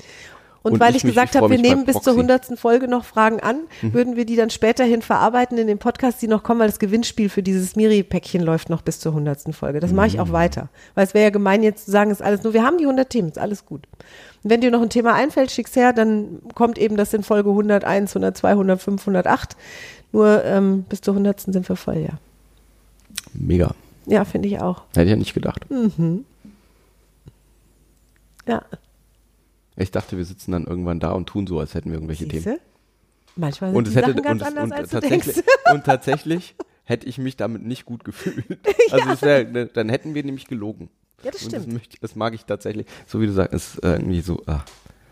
und, und weil ich ich, gesagt habe, wir nehmen bis zur. Mhm. hundertsten Folge noch Fragen an, würden wir die dann späterhin verarbeiten in den Podcasts, die noch kommen, weil das Gewinnspiel für dieses Miri-Päckchen läuft noch bis zur hundertsten Folge. Das mache ich Mhm. auch weiter. Weil es wäre ja gemein jetzt zu sagen, ist alles nur, wir haben die 100 Themen, ist alles gut. Und wenn dir noch ein Thema einfällt, schick's her, dann kommt eben das in Folge 101, 102, 105, 108. Nur ähm, bis zur hundertsten sind wir voll, ja. Mega. Ja, finde ich auch. Hätte ich ja nicht gedacht. Ja, Ich dachte, wir sitzen dann irgendwann da und tun so, als hätten wir irgendwelche Themen. siehste? Manchmal sind Und die es hätte Sachen ganz und, anders, und, als du tatsächlich, denkst. und tatsächlich hätte ich mich damit nicht gut gefühlt. Also es wär, dann hätten wir nämlich gelogen. Ja, das Und das, stimmt. möchte, das mag ich tatsächlich. So wie du sagst, ist äh, irgendwie so, ah,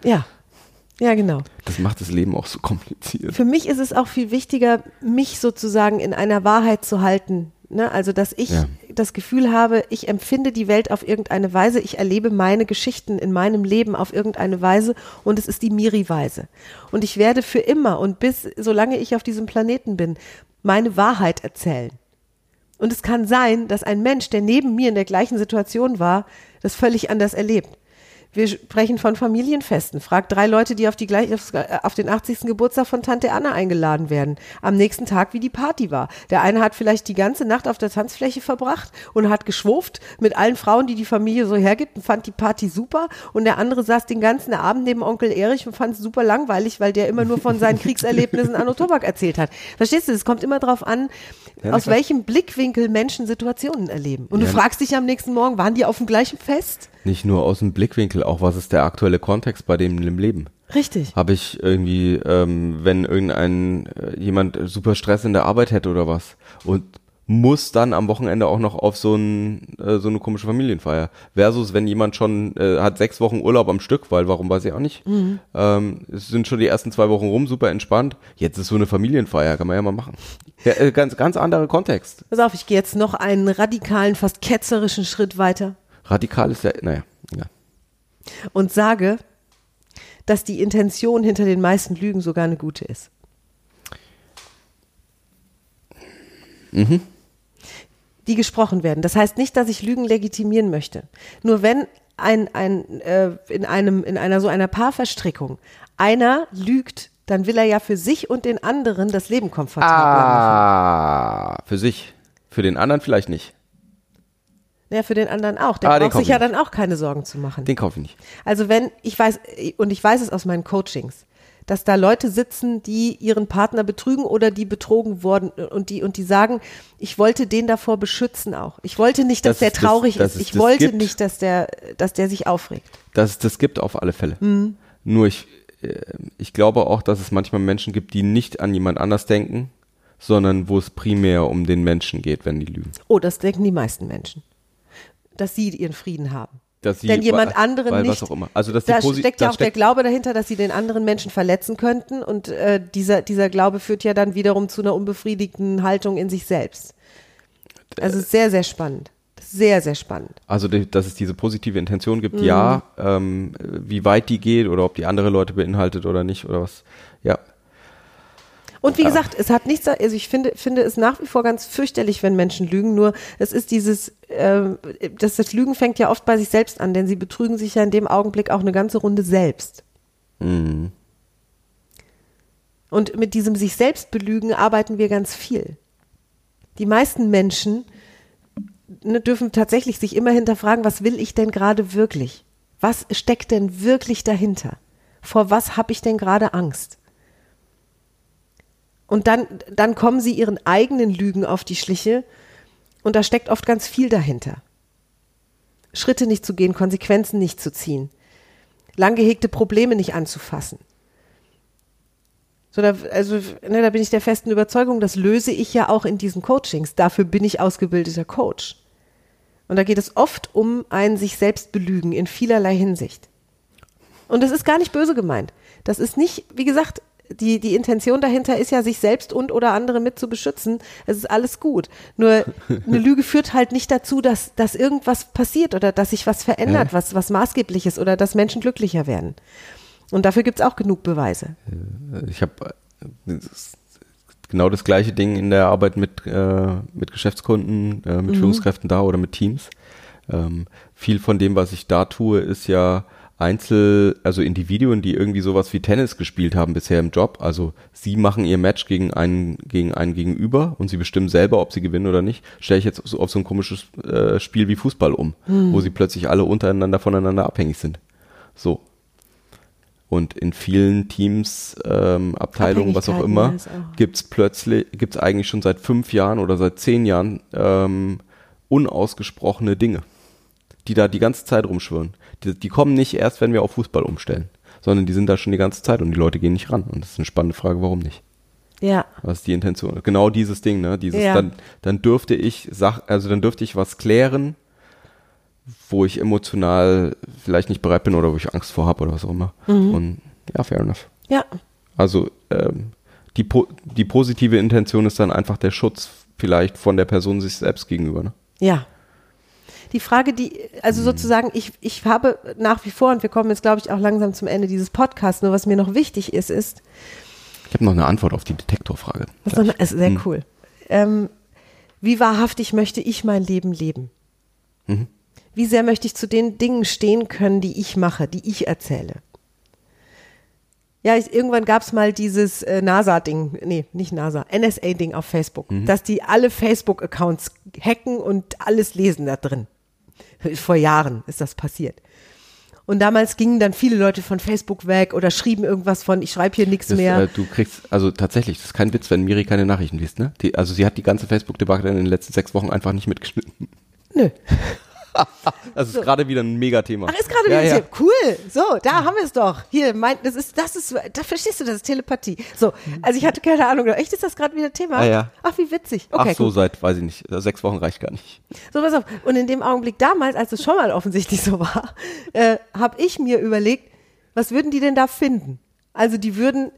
Ja, ja, genau. das macht das Leben auch so kompliziert. Für mich ist es auch viel wichtiger, mich sozusagen in einer Wahrheit zu halten. Ne? Also, dass ich Ja. das Gefühl habe, ich empfinde die Welt auf irgendeine Weise, ich erlebe meine Geschichten in meinem Leben auf irgendeine Weise und es ist die Miri-Weise. Und ich werde für immer und bis, solange ich auf diesem Planeten bin, meine Wahrheit erzählen. Und es kann sein, dass ein Mensch, der neben mir in der gleichen Situation war, das völlig anders erlebt. Wir sprechen von Familienfesten. Frag drei Leute, die auf, die gleich, äh, auf den 80. Geburtstag von Tante Anna eingeladen werden. Am nächsten Tag, wie die Party war. Der eine hat vielleicht die ganze Nacht auf der Tanzfläche verbracht und hat geschwurft mit allen Frauen, die die Familie so hergibt und fand die Party super. Und der andere saß den ganzen Abend neben Onkel Erich und fand es super langweilig, weil der immer nur von seinen Kriegserlebnissen an Tobak erzählt hat. Verstehst du? Es kommt immer darauf an, Ja, aus welchem Blickwinkel Menschen Situationen erleben. Und Ja. du fragst dich am nächsten Morgen, waren die auf dem gleichen Fest? Nicht nur aus dem Blickwinkel, auch was ist der aktuelle Kontext bei dem im Leben? Richtig. Habe ich irgendwie, ähm, wenn irgendein äh, jemand super Stress in der Arbeit hätte oder was und muss dann am Wochenende auch noch auf so, ein, äh, so eine komische Familienfeier. Versus, wenn jemand schon äh, hat sechs Wochen Urlaub am Stück, weil warum weiß ich auch nicht. Ähm, es sind schon die ersten zwei Wochen rum, super entspannt. Jetzt ist so eine Familienfeier, kann man ja mal machen. Ja, äh, ganz, ganz anderer Kontext. Pass auf, ich gehe jetzt noch einen radikalen, fast ketzerischen Schritt weiter Radikal ist ja, naja, ja. und sage, dass die Intention hinter den meisten Lügen sogar eine gute ist. die gesprochen werden. Das heißt nicht, dass ich Lügen legitimieren möchte. Nur wenn ein, ein, äh, in, einem, in einer so einer Paarverstrickung einer lügt, dann will er ja für sich und den anderen das Leben komfortabler machen. Ah, für sich. Für den anderen vielleicht nicht. Ja, für den anderen auch. Der Ah, braucht sich ja ich dann auch keine Sorgen zu machen. Den kaufe ich nicht. Also wenn, ich weiß, und ich weiß es aus meinen Coachings, dass da Leute sitzen, die ihren Partner betrügen oder die betrogen wurden und die, und die sagen, ich wollte den davor beschützen auch. Ich wollte nicht, dass Dass der es das- traurig dass ist. Ich wollte gibt. nicht, dass der, dass der sich aufregt. Dass es das gibt auf alle Fälle. Mhm. Nur ich, äh, ich glaube auch, dass es manchmal Menschen gibt, die nicht an jemand anders denken, sondern wo es primär um den Menschen geht, wenn die lügen. Oh, das denken die meisten Menschen. Dass sie ihren Frieden haben. Dass sie, Denn jemand weil- anderen weil nicht. Was auch immer. Also, dass da steckt ja auch der Glaube dahinter, dass sie den anderen Menschen verletzen könnten und äh, dieser, dieser Glaube führt ja dann wiederum zu einer unbefriedigten Haltung in sich selbst. Also sehr, sehr spannend. Sehr, sehr spannend. Also, dass es diese positive Intention Mhm. gibt, ja. Ähm, wie weit die geht oder ob die andere Leute beinhaltet oder nicht oder was. Ja, Und wie gesagt, es hat nichts, also ich finde, finde es nach wie vor ganz fürchterlich, wenn Menschen lügen, nur es ist dieses, ähm, das, das Lügen fängt ja oft bei sich selbst an, denn sie betrügen sich ja in dem Augenblick auch eine ganze Runde selbst. Mhm. Und mit diesem sich selbst belügen arbeiten wir ganz viel. Die meisten Menschen ne, dürfen tatsächlich sich immer hinterfragen, was will ich denn gerade wirklich? Was steckt denn wirklich dahinter? Vor was habe ich denn gerade Angst? Und dann, dann kommen sie ihren eigenen Lügen auf die Schliche und da steckt oft ganz viel dahinter. Schritte nicht zu gehen, Konsequenzen nicht zu ziehen, lang gehegte Probleme nicht anzufassen. So, da, also, ne, da bin ich der festen Überzeugung, das löse ich ja auch in diesen Coachings. Dafür bin ich ausgebildeter Coach. Und da geht es oft um ein sich selbst belügen in vielerlei Hinsicht. Und das ist gar nicht böse gemeint. Das ist nicht, wie gesagt, die, die Intention dahinter ist ja, sich selbst und oder andere mit zu beschützen. Es ist alles gut. Nur eine Lüge führt halt nicht dazu, dass, dass irgendwas passiert oder dass sich was verändert, was, was maßgeblich ist oder dass Menschen glücklicher werden. Und dafür gibt's auch genug Beweise. Ich habe genau das gleiche Ding in der Arbeit mit, äh, mit Geschäftskunden, äh, mit Führungskräften da oder mit Teams. Ähm, viel von dem, was ich da tue, ist ja Einzel, also Individuen, die irgendwie sowas wie Tennis gespielt haben bisher im Job. Also sie machen ihr Match gegen einen, gegen einen Gegenüber und sie bestimmen selber, ob sie gewinnen oder nicht. Stelle ich jetzt so auf so ein komisches äh, Spiel wie Fußball um, wo sie plötzlich alle untereinander voneinander abhängig sind. So. Und in vielen Teams, ähm, Abteilungen, was auch immer, auch- gibt's plötzlich, gibt's eigentlich schon seit fünf Jahren oder seit zehn Jahren ähm, unausgesprochene Dinge, die da die ganze Zeit rumschwirren. Die, die kommen nicht erst, wenn wir auf Fußball umstellen, sondern die sind da schon die ganze Zeit und die Leute gehen nicht ran. Und das ist eine spannende Frage, warum nicht? Ja. Was ist die Intention? Genau dieses Ding, ne? Dieses, Ja. dann, dann dürfte ich Sach, also dann dürfte ich was klären, wo ich emotional vielleicht nicht bereit bin oder wo ich Angst vor habe oder was auch immer. Mhm. Und ja, fair enough. Ja. Also ähm, die, po die positive Intention ist dann einfach der Schutz vielleicht von der Person sich selbst gegenüber. Ne? Ja. Die Frage, die, also sozusagen, ich, ich habe nach wie vor, und wir kommen jetzt, glaube ich, auch langsam zum Ende dieses Podcasts, nur was mir noch wichtig ist, ist, Ich habe noch eine Antwort auf die Detektorfrage. das ist, sehr cool. Ähm, wie wahrhaftig möchte ich mein Leben leben? Wie sehr möchte ich zu den Dingen stehen können, die ich mache, die ich erzähle? Ja, ich, irgendwann gab es mal dieses äh, NASA-Ding, nee, nicht NASA, NSA-Ding auf Facebook, dass die alle Facebook-Accounts hacken und alles lesen da drin. Vor Jahren ist das passiert. Und damals gingen dann viele Leute von Facebook weg oder schrieben irgendwas von, ich schreibe hier nichts mehr. äh, du kriegst, also tatsächlich, das ist kein Witz, wenn Miri keine Nachrichten liest, ne? Die, also sie hat die ganze Facebook-Debatte in den letzten sechs Wochen einfach nicht mitgeschnitten. Nö. Das ist gerade wieder ein Megathema. Ach, ist gerade ja, wieder ja. Tipp. Cool. So, da haben wir es doch. Hier, mein, das ist, das ist, da verstehst du, das ist Telepathie. So, also ich hatte keine Ahnung. Echt ist das gerade wieder Thema? Ja, ja. Ach, wie witzig. Okay, Ach so, gut. seit, weiß ich nicht, sechs Wochen reicht gar nicht. So, pass auf. Und in dem Augenblick damals, als es schon mal offensichtlich so war, äh, habe ich mir überlegt, was würden die denn da finden? Also die würden,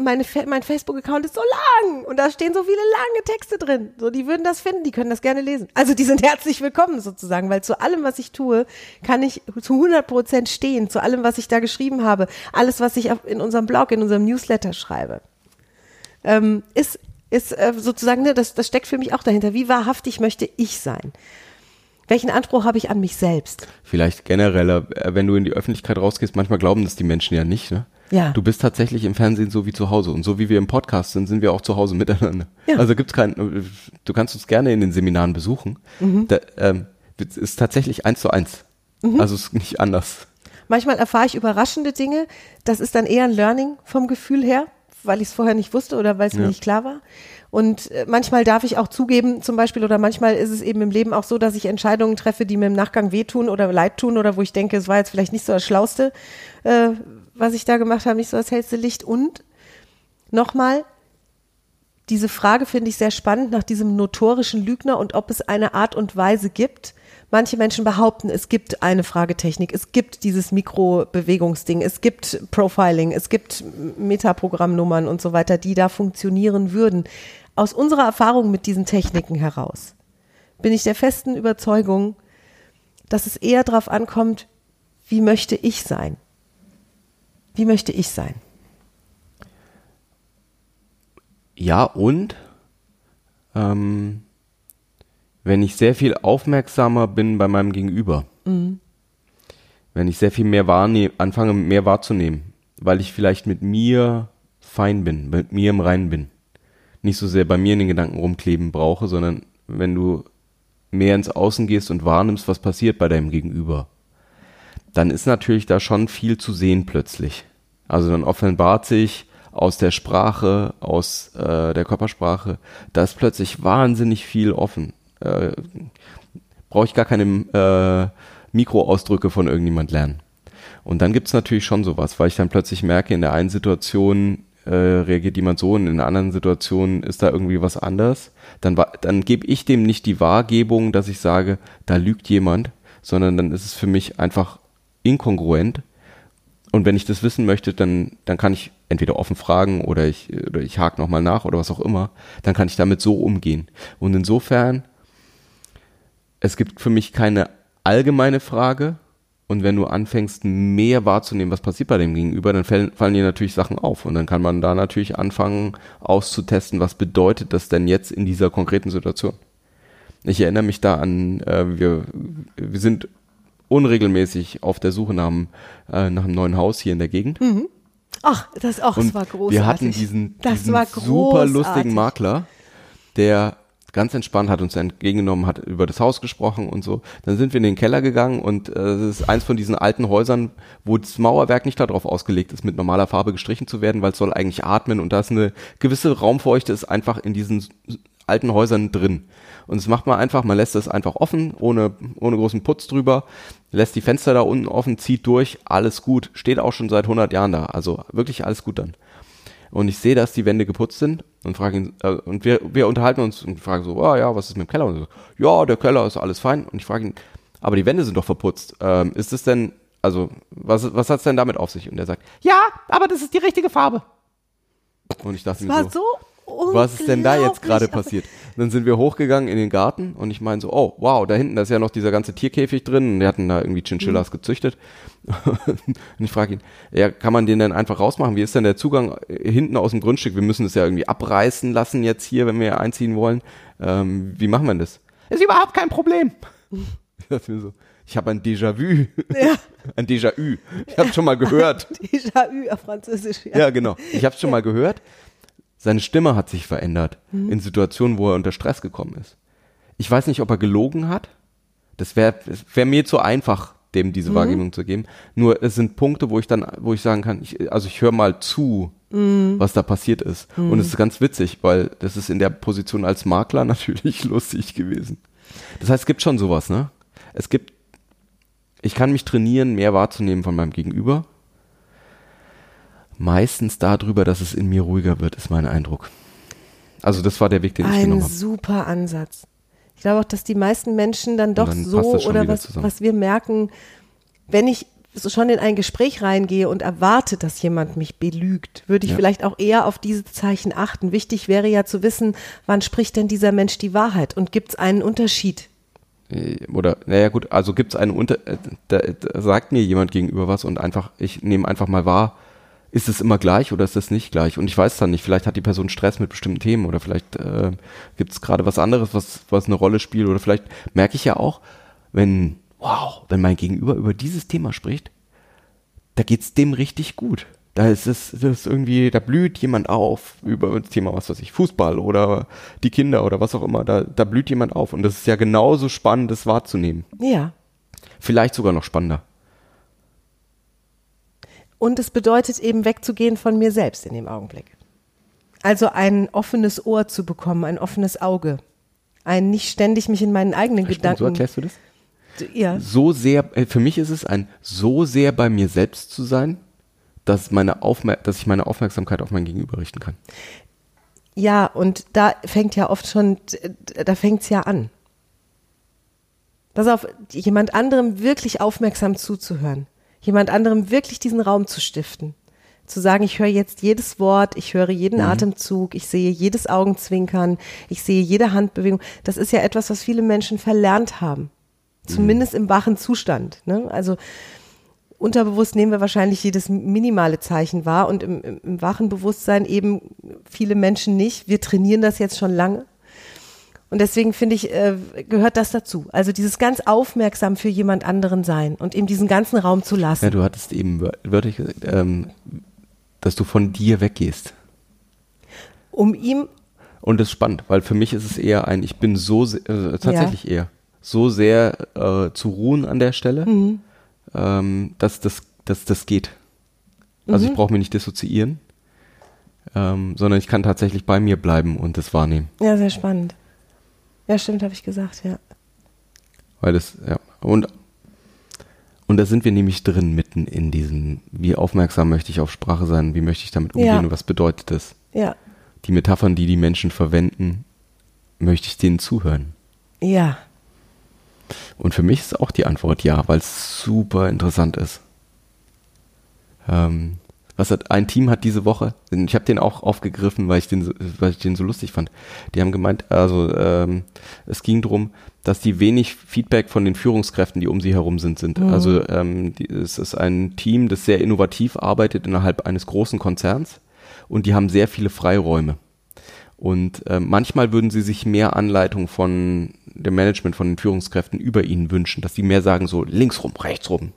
meine, mein Facebook-Account ist so lang und da stehen so viele lange Texte drin. So, die würden das finden, die können das gerne lesen. Also die sind herzlich willkommen sozusagen, weil zu allem, was ich tue, kann ich zu 100 Prozent stehen, zu allem, was ich da geschrieben habe, alles, was ich in unserem Blog, in unserem Newsletter schreibe. Ähm, ist ist äh, sozusagen, ne, das, das steckt für mich auch dahinter. Wie wahrhaftig möchte ich sein? Welchen Anspruch habe ich an mich selbst? Vielleicht genereller, äh, wenn du in die Öffentlichkeit rausgehst, manchmal glauben das die Menschen ja nicht, ne? Ja. Du bist tatsächlich im Fernsehen so wie zu Hause. Und so wie wir im Podcast sind, sind wir auch zu Hause miteinander. Ja. Also gibt's kein, du kannst uns gerne in den Seminaren besuchen. Mhm. Da, ähm, es ist tatsächlich eins zu eins. Mhm. Also es ist nicht anders. Manchmal erfahre ich überraschende Dinge. Das ist dann eher ein Learning vom Gefühl her, weil ich es vorher nicht wusste oder weil es mir Ja. nicht klar war. Und äh, manchmal darf ich auch zugeben, zum Beispiel, oder manchmal ist es eben im Leben auch so, dass ich Entscheidungen treffe, die mir im Nachgang wehtun oder leid tun oder wo ich denke, es war jetzt vielleicht nicht so das Schlauste, äh, was ich da gemacht habe, nicht so das hellste Licht. Und nochmal, diese Frage finde ich sehr spannend nach diesem notorischen Lügner und ob es eine Art und Weise gibt. Manche Menschen behaupten, es gibt eine Fragetechnik, es gibt dieses Mikrobewegungsding, es gibt Profiling, es gibt Metaprogrammnummern und so weiter, die da funktionieren würden. Aus unserer Erfahrung mit diesen Techniken heraus bin ich der festen Überzeugung, dass es eher darauf ankommt, wie möchte ich sein? Wie möchte ich sein? Ja, und ähm, wenn ich sehr viel aufmerksamer bin bei meinem Gegenüber, wenn ich sehr viel mehr wahrnehme, anfange mehr wahrzunehmen, weil ich vielleicht mit mir fein bin, mit mir im Reinen bin, nicht so sehr bei mir in den Gedanken rumkleben brauche, sondern wenn du mehr ins Außen gehst und wahrnimmst, was passiert bei deinem Gegenüber, dann ist natürlich da schon viel zu sehen plötzlich. Also dann offenbart sich aus der Sprache, aus äh, der Körpersprache, da ist plötzlich wahnsinnig viel offen. Äh, Brauche ich gar keine äh, Mikroausdrücke von irgendjemand lernen. Und dann gibt's natürlich schon sowas, weil ich dann plötzlich merke, in der einen Situation äh, reagiert jemand so und in der anderen Situation ist da irgendwie was anders. Dann, dann gebe ich dem nicht die Wahrgebung, dass ich sage, da lügt jemand, sondern dann ist es für mich einfach inkongruent. Und wenn ich das wissen möchte, dann, dann kann ich entweder offen fragen oder ich, oder ich hake nochmal nach oder was auch immer. Dann kann ich damit so umgehen. Und insofern, es gibt für mich keine allgemeine Frage. Und wenn du anfängst, mehr wahrzunehmen, was passiert bei dem Gegenüber, dann fallen, fallen dir natürlich Sachen auf. Und dann kann man da natürlich anfangen, auszutesten, was bedeutet das denn jetzt in dieser konkreten Situation. Ich erinnere mich da an, äh, wir, wir sind unregelmäßig auf der Suche nach einem, äh, nach einem neuen Haus hier in der Gegend. Ach, das, ach, das war großartig. wir hatten diesen, das diesen super lustigen. Makler, der ganz entspannt hat uns entgegengenommen, hat über das Haus gesprochen und so. Dann sind wir in den Keller gegangen und äh, das ist eins von diesen alten Häusern, wo das Mauerwerk nicht darauf ausgelegt ist, mit normaler Farbe gestrichen zu werden, weil es soll eigentlich atmen und da ist eine gewisse Raumfeuchte ist einfach in diesen alten Häusern drin. Und das macht man einfach, man lässt das einfach offen, ohne, ohne großen Putz drüber, lässt die Fenster da unten offen, zieht durch, alles gut, steht auch schon seit 100 Jahren da, also wirklich alles gut dann. Und ich sehe, dass die Wände geputzt sind und frage ihn, äh, und wir, wir unterhalten uns und fragen so, ah ja, was ist mit dem Keller? Und so, ja, der Keller ist alles fein. Und ich frage ihn, aber die Wände sind doch verputzt. Ähm, ist es denn, also, was, was hat's denn damit auf sich? Und er sagt, ja, aber das ist die richtige Farbe. Und ich dachte Das mir war so, so was ist denn da jetzt gerade passiert? Dann sind wir hochgegangen in den Garten und ich meine so, oh, wow, da hinten, da ist ja noch dieser ganze Tierkäfig drin. Und die hatten da irgendwie Chinchillas gezüchtet. und ich frage ihn, ja, kann man den denn einfach rausmachen? Wie ist denn der Zugang äh, hinten aus dem Grundstück? Wir müssen das ja irgendwie abreißen lassen jetzt hier, wenn wir einziehen wollen. Ähm, wie machen wir das? Ist überhaupt kein Problem. Ich dachte mir so, ich habe ein Déjà-vu. Ja. ein Déjà-vu. Ich habe schon mal gehört. Déjà-vu auf Französisch. Ja. Ja, genau. Ich habe es schon mal gehört. Seine Stimme hat sich verändert in Situationen, wo er unter Stress gekommen ist. Ich weiß nicht, ob er gelogen hat. Das wäre wär mir zu einfach, dem diese Wahrnehmung zu geben. Nur es sind Punkte, wo ich dann, wo ich sagen kann, ich, also ich höre mal zu, was da passiert ist. Und es ist ganz witzig, weil das ist in der Position als Makler natürlich lustig gewesen. Das heißt, es gibt schon sowas, ne? Es gibt, ich kann mich trainieren, mehr wahrzunehmen von meinem Gegenüber meistens darüber, dass es in mir ruhiger wird, ist mein Eindruck. Also das war der Weg, den ich Ein genommen habe. super Ansatz. Ich glaube auch, dass die meisten Menschen dann doch dann so oder was, zusammen. was wir merken, wenn ich so schon in ein Gespräch reingehe und erwarte, dass jemand mich belügt, würde ich Ja. vielleicht auch eher auf diese Zeichen achten. Wichtig wäre ja zu wissen, wann spricht denn dieser Mensch die Wahrheit und gibt es einen Unterschied? Äh, Oder, naja gut, also gibt es einen Unter... äh, da sagt mir jemand gegenüber was und einfach, ich nehme einfach mal wahr, ist es immer gleich oder ist es nicht gleich? Und ich weiß dann nicht, vielleicht hat die Person Stress mit bestimmten Themen oder vielleicht äh, gibt es gerade was anderes, was, was eine Rolle spielt oder vielleicht merke ich ja auch, wenn, wow, wenn mein Gegenüber über dieses Thema spricht, da geht's dem richtig gut. Da ist es das ist irgendwie, da blüht jemand auf über das Thema, was weiß ich, Fußball oder die Kinder oder was auch immer. Da, da blüht jemand auf. Und das ist ja genauso spannend, das wahrzunehmen. Ja. Vielleicht sogar noch spannender. Und es bedeutet eben wegzugehen von mir selbst in dem Augenblick. Also ein offenes Ohr zu bekommen, ein offenes Auge. Ein nicht ständig mich in meinen eigenen Stimmt, Gedanken. So erklärst du das? ja. So sehr, äh, für mich ist es ein so sehr bei mir selbst zu sein, dass, meine Aufmer dass ich meine Aufmerksamkeit auf mein Gegenüber richten kann. Ja, und da fängt ja oft schon, da fängt's ja an. Pass auf, jemand anderem wirklich aufmerksam zuzuhören. Jemand anderem wirklich diesen Raum zu stiften. Zu sagen, ich höre jetzt jedes Wort, ich höre jeden Atemzug, ich sehe jedes Augenzwinkern, ich sehe jede Handbewegung. Das ist ja etwas, was viele Menschen verlernt haben. Zumindest im wachen Zustand. Ne? Also unterbewusst nehmen wir wahrscheinlich jedes minimale Zeichen wahr und im, im, im wachen Bewusstsein eben viele Menschen nicht. Wir trainieren das jetzt schon lange. Und deswegen finde ich, äh, gehört das dazu. Also dieses ganz aufmerksam für jemand anderen sein und ihm diesen ganzen Raum zu lassen. Ja, du hattest eben wör- wörtlich gesagt, ähm, dass du von dir weggehst. um ihm, Und das ist spannend, weil für mich ist es eher ein, ich bin so, äh, tatsächlich eher, so sehr äh, zu ruhen an der Stelle, Mhm. ähm, dass, das, dass das geht. Also Mhm. ich brauche mich nicht dissoziieren, ähm, sondern ich kann tatsächlich bei mir bleiben und das wahrnehmen. ja, sehr spannend. Ja, stimmt, habe ich gesagt, ja. Weil das, ja, und, und da sind wir nämlich drin, mitten in diesem, wie aufmerksam möchte ich auf Sprache sein, wie möchte ich damit umgehen Ja. und was bedeutet das? Ja, Die Metaphern, die die Menschen verwenden, möchte ich denen zuhören? ja, Und für mich ist auch die Antwort ja, weil es super interessant ist. Ähm, was hat, ein Team hat diese Woche, ich habe den auch aufgegriffen, weil ich den, so- weil ich den so lustig fand. Die haben gemeint, also ähm, es ging drum, dass die wenig Feedback von den Führungskräften, die um sie herum sind, sind. Also ähm, die, es ist ein Team, das sehr innovativ arbeitet innerhalb eines großen Konzerns und die haben sehr viele Freiräume. Und äh, manchmal würden sie sich mehr Anleitung von dem Management, von den Führungskräften über ihnen wünschen, dass sie mehr sagen, so links rum, rechts rum.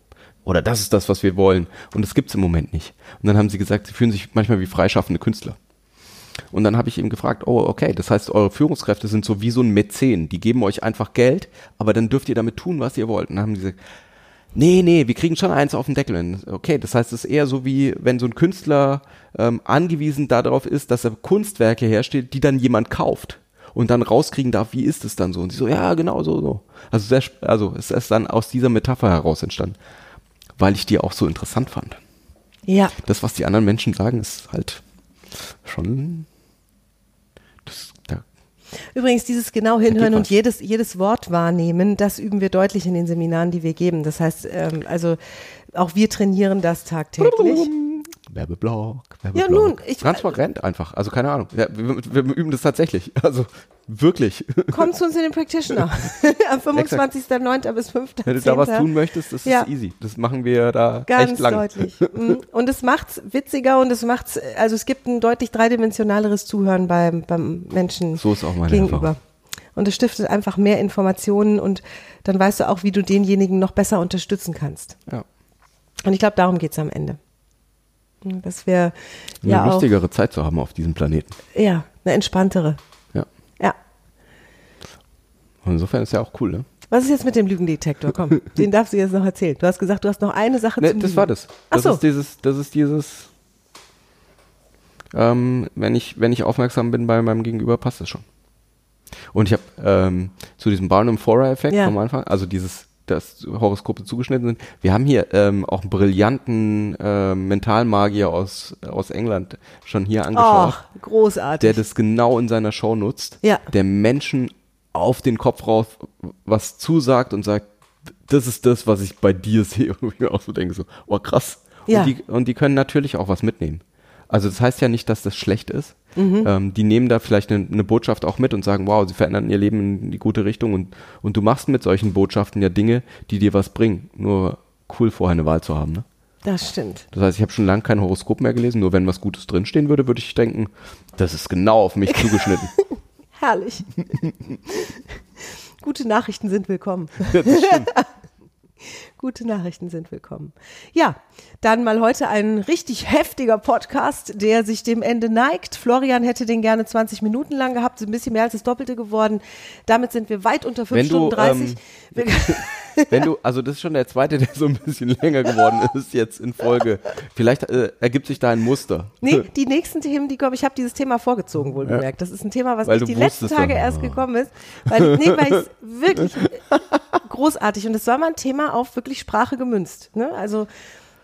Oder das ist das, was wir wollen. Und das gibt's im Moment nicht. Und dann haben sie gesagt, sie fühlen sich manchmal wie freischaffende Künstler. Und dann habe ich eben gefragt, oh, okay, das heißt, eure Führungskräfte sind so wie so ein Mäzen. Die geben euch einfach Geld, aber dann dürft ihr damit tun, was ihr wollt. Und dann haben sie gesagt, nee, nee, wir kriegen schon eins auf den Deckel. Okay, das heißt, es ist eher so wie, wenn so ein Künstler ähm, angewiesen darauf ist, dass er Kunstwerke herstellt, die dann jemand kauft und dann rauskriegen darf, wie ist es dann so? Und sie so, ja, genau so, so. Also, sehr, also es ist dann aus dieser Metapher heraus entstanden, weil ich die auch so interessant fand. ja. Das, was die anderen Menschen sagen, ist halt schon, das, da, Übrigens, dieses genau hinhören und jedes, jedes Wort wahrnehmen, das üben wir deutlich in den Seminaren, die wir geben. Das heißt, ähm, also auch wir trainieren das tagtäglich. Werbeblock, Werbeblock. Ja, nun, ich- Transparent einfach, also keine Ahnung. Ja, wir, wir üben das tatsächlich, also wirklich. Kommt zu uns in den Practitioner. Am 25.09. bis 5.10. Wenn du da was tun möchtest, das Ja. ist easy. Das machen wir da Ganz echt lang. deutlich. Mhm. Und es macht's witziger und es macht's, also es gibt ein deutlich dreidimensionaleres Zuhören beim, beim Menschen So ist auch meine gegenüber. Erfahrung. Und es stiftet einfach mehr Informationen und dann weißt du auch, wie du denjenigen noch besser unterstützen kannst. Ja. Und ich glaube, darum geht's am Ende. Dass wir Eine ja auch, lustigere Zeit zu haben auf diesem Planeten. ja, eine entspanntere. Ja. Ja. Und insofern ist ja auch cool, ne? Was ist jetzt mit dem Lügendetektor? Komm, den darfst du jetzt noch erzählen. Du hast gesagt, du hast noch eine Sache Ne, zum das Lügen. war das. Ach Das so. ist dieses, das ist dieses, ähm, wenn ich, wenn ich aufmerksam bin bei meinem Gegenüber, passt das schon. Und ich habe ähm, zu diesem Barnum Forer Effekt Ja. vom Anfang, also dieses, dass Horoskope zugeschnitten sind. Wir haben hier ähm, auch einen brillanten ähm, Mentalmagier aus aus England schon hier angeschaut, Ach, großartig. der das genau in seiner Show nutzt, Ja. der Menschen auf den Kopf rauf was zusagt und sagt, das ist das, was ich bei dir sehe. Und ich mir auch so denke, so, oh krass. Ja. Und, die, und die können natürlich auch was mitnehmen. Also das heißt ja nicht, dass das schlecht ist. Mhm. Ähm, die nehmen da vielleicht eine, eine Botschaft auch mit und sagen, wow, sie verändern ihr Leben in die gute Richtung und, und du machst mit solchen Botschaften ja Dinge, die dir was bringen. Nur cool vorher eine Wahl zu haben, ne? Das stimmt. Das heißt, ich habe schon lange kein Horoskop mehr gelesen, nur wenn was Gutes drinstehen würde, würde ich denken, das ist genau auf mich zugeschnitten. Herrlich. Gute Nachrichten sind willkommen. Gute Nachrichten sind willkommen. Ja, dann mal heute ein richtig heftiger Podcast, der sich dem Ende neigt. Florian hätte den gerne 20 Minuten lang gehabt, ein bisschen mehr als das Doppelte geworden. Damit sind wir weit unter 5 Wenn Stunden du, 30. ähm, Wenn du, also das ist schon der zweite, der so ein bisschen länger geworden ist jetzt in Folge. Vielleicht äh, ergibt sich da ein Muster. Nee, die nächsten Themen, die kommen, ich habe dieses Thema vorgezogen, wohl bemerkt. Das ist ein Thema, was nicht die letzten Tage erst gekommen ist. Weil, nee, weil es wirklich großartig und es war mal ein Thema auf wirklich Sprache gemünzt. Ne? Also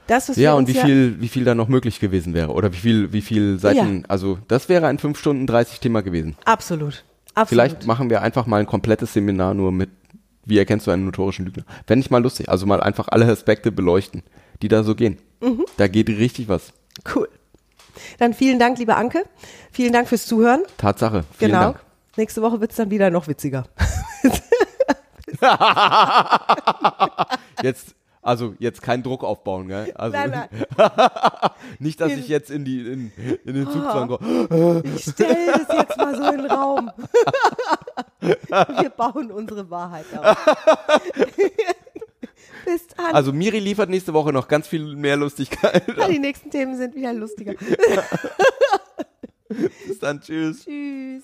das, was Ja, und wie viel, wie viel da noch möglich gewesen wäre. Oder wie viel, wie viel Seiten, also das wäre ein 5 Stunden 30 Thema gewesen. Absolut. Absolut. Vielleicht machen wir einfach mal ein komplettes Seminar nur mit, wie erkennst du einen notorischen Lügner? Fände ich mal lustig. Also mal einfach alle Aspekte beleuchten, die da so gehen. Mhm. Da geht richtig was. Cool. Dann vielen Dank, liebe Anke. Vielen Dank fürs Zuhören. Tatsache. Vielen genau. Dank. Nächste Woche wird's dann wieder noch witziger. Jetzt, also jetzt keinen Druck aufbauen, gell? Also Nein, nein. nicht, dass ich jetzt in die in, in den Zugzwang komme. Ich stelle das jetzt mal so in den Raum. Wir bauen unsere Wahrheit auf. Bis dann. Also Miri liefert nächste Woche noch ganz viel mehr Lustigkeit. die nächsten Themen sind wieder lustiger. Bis dann, tschüss. Tschüss.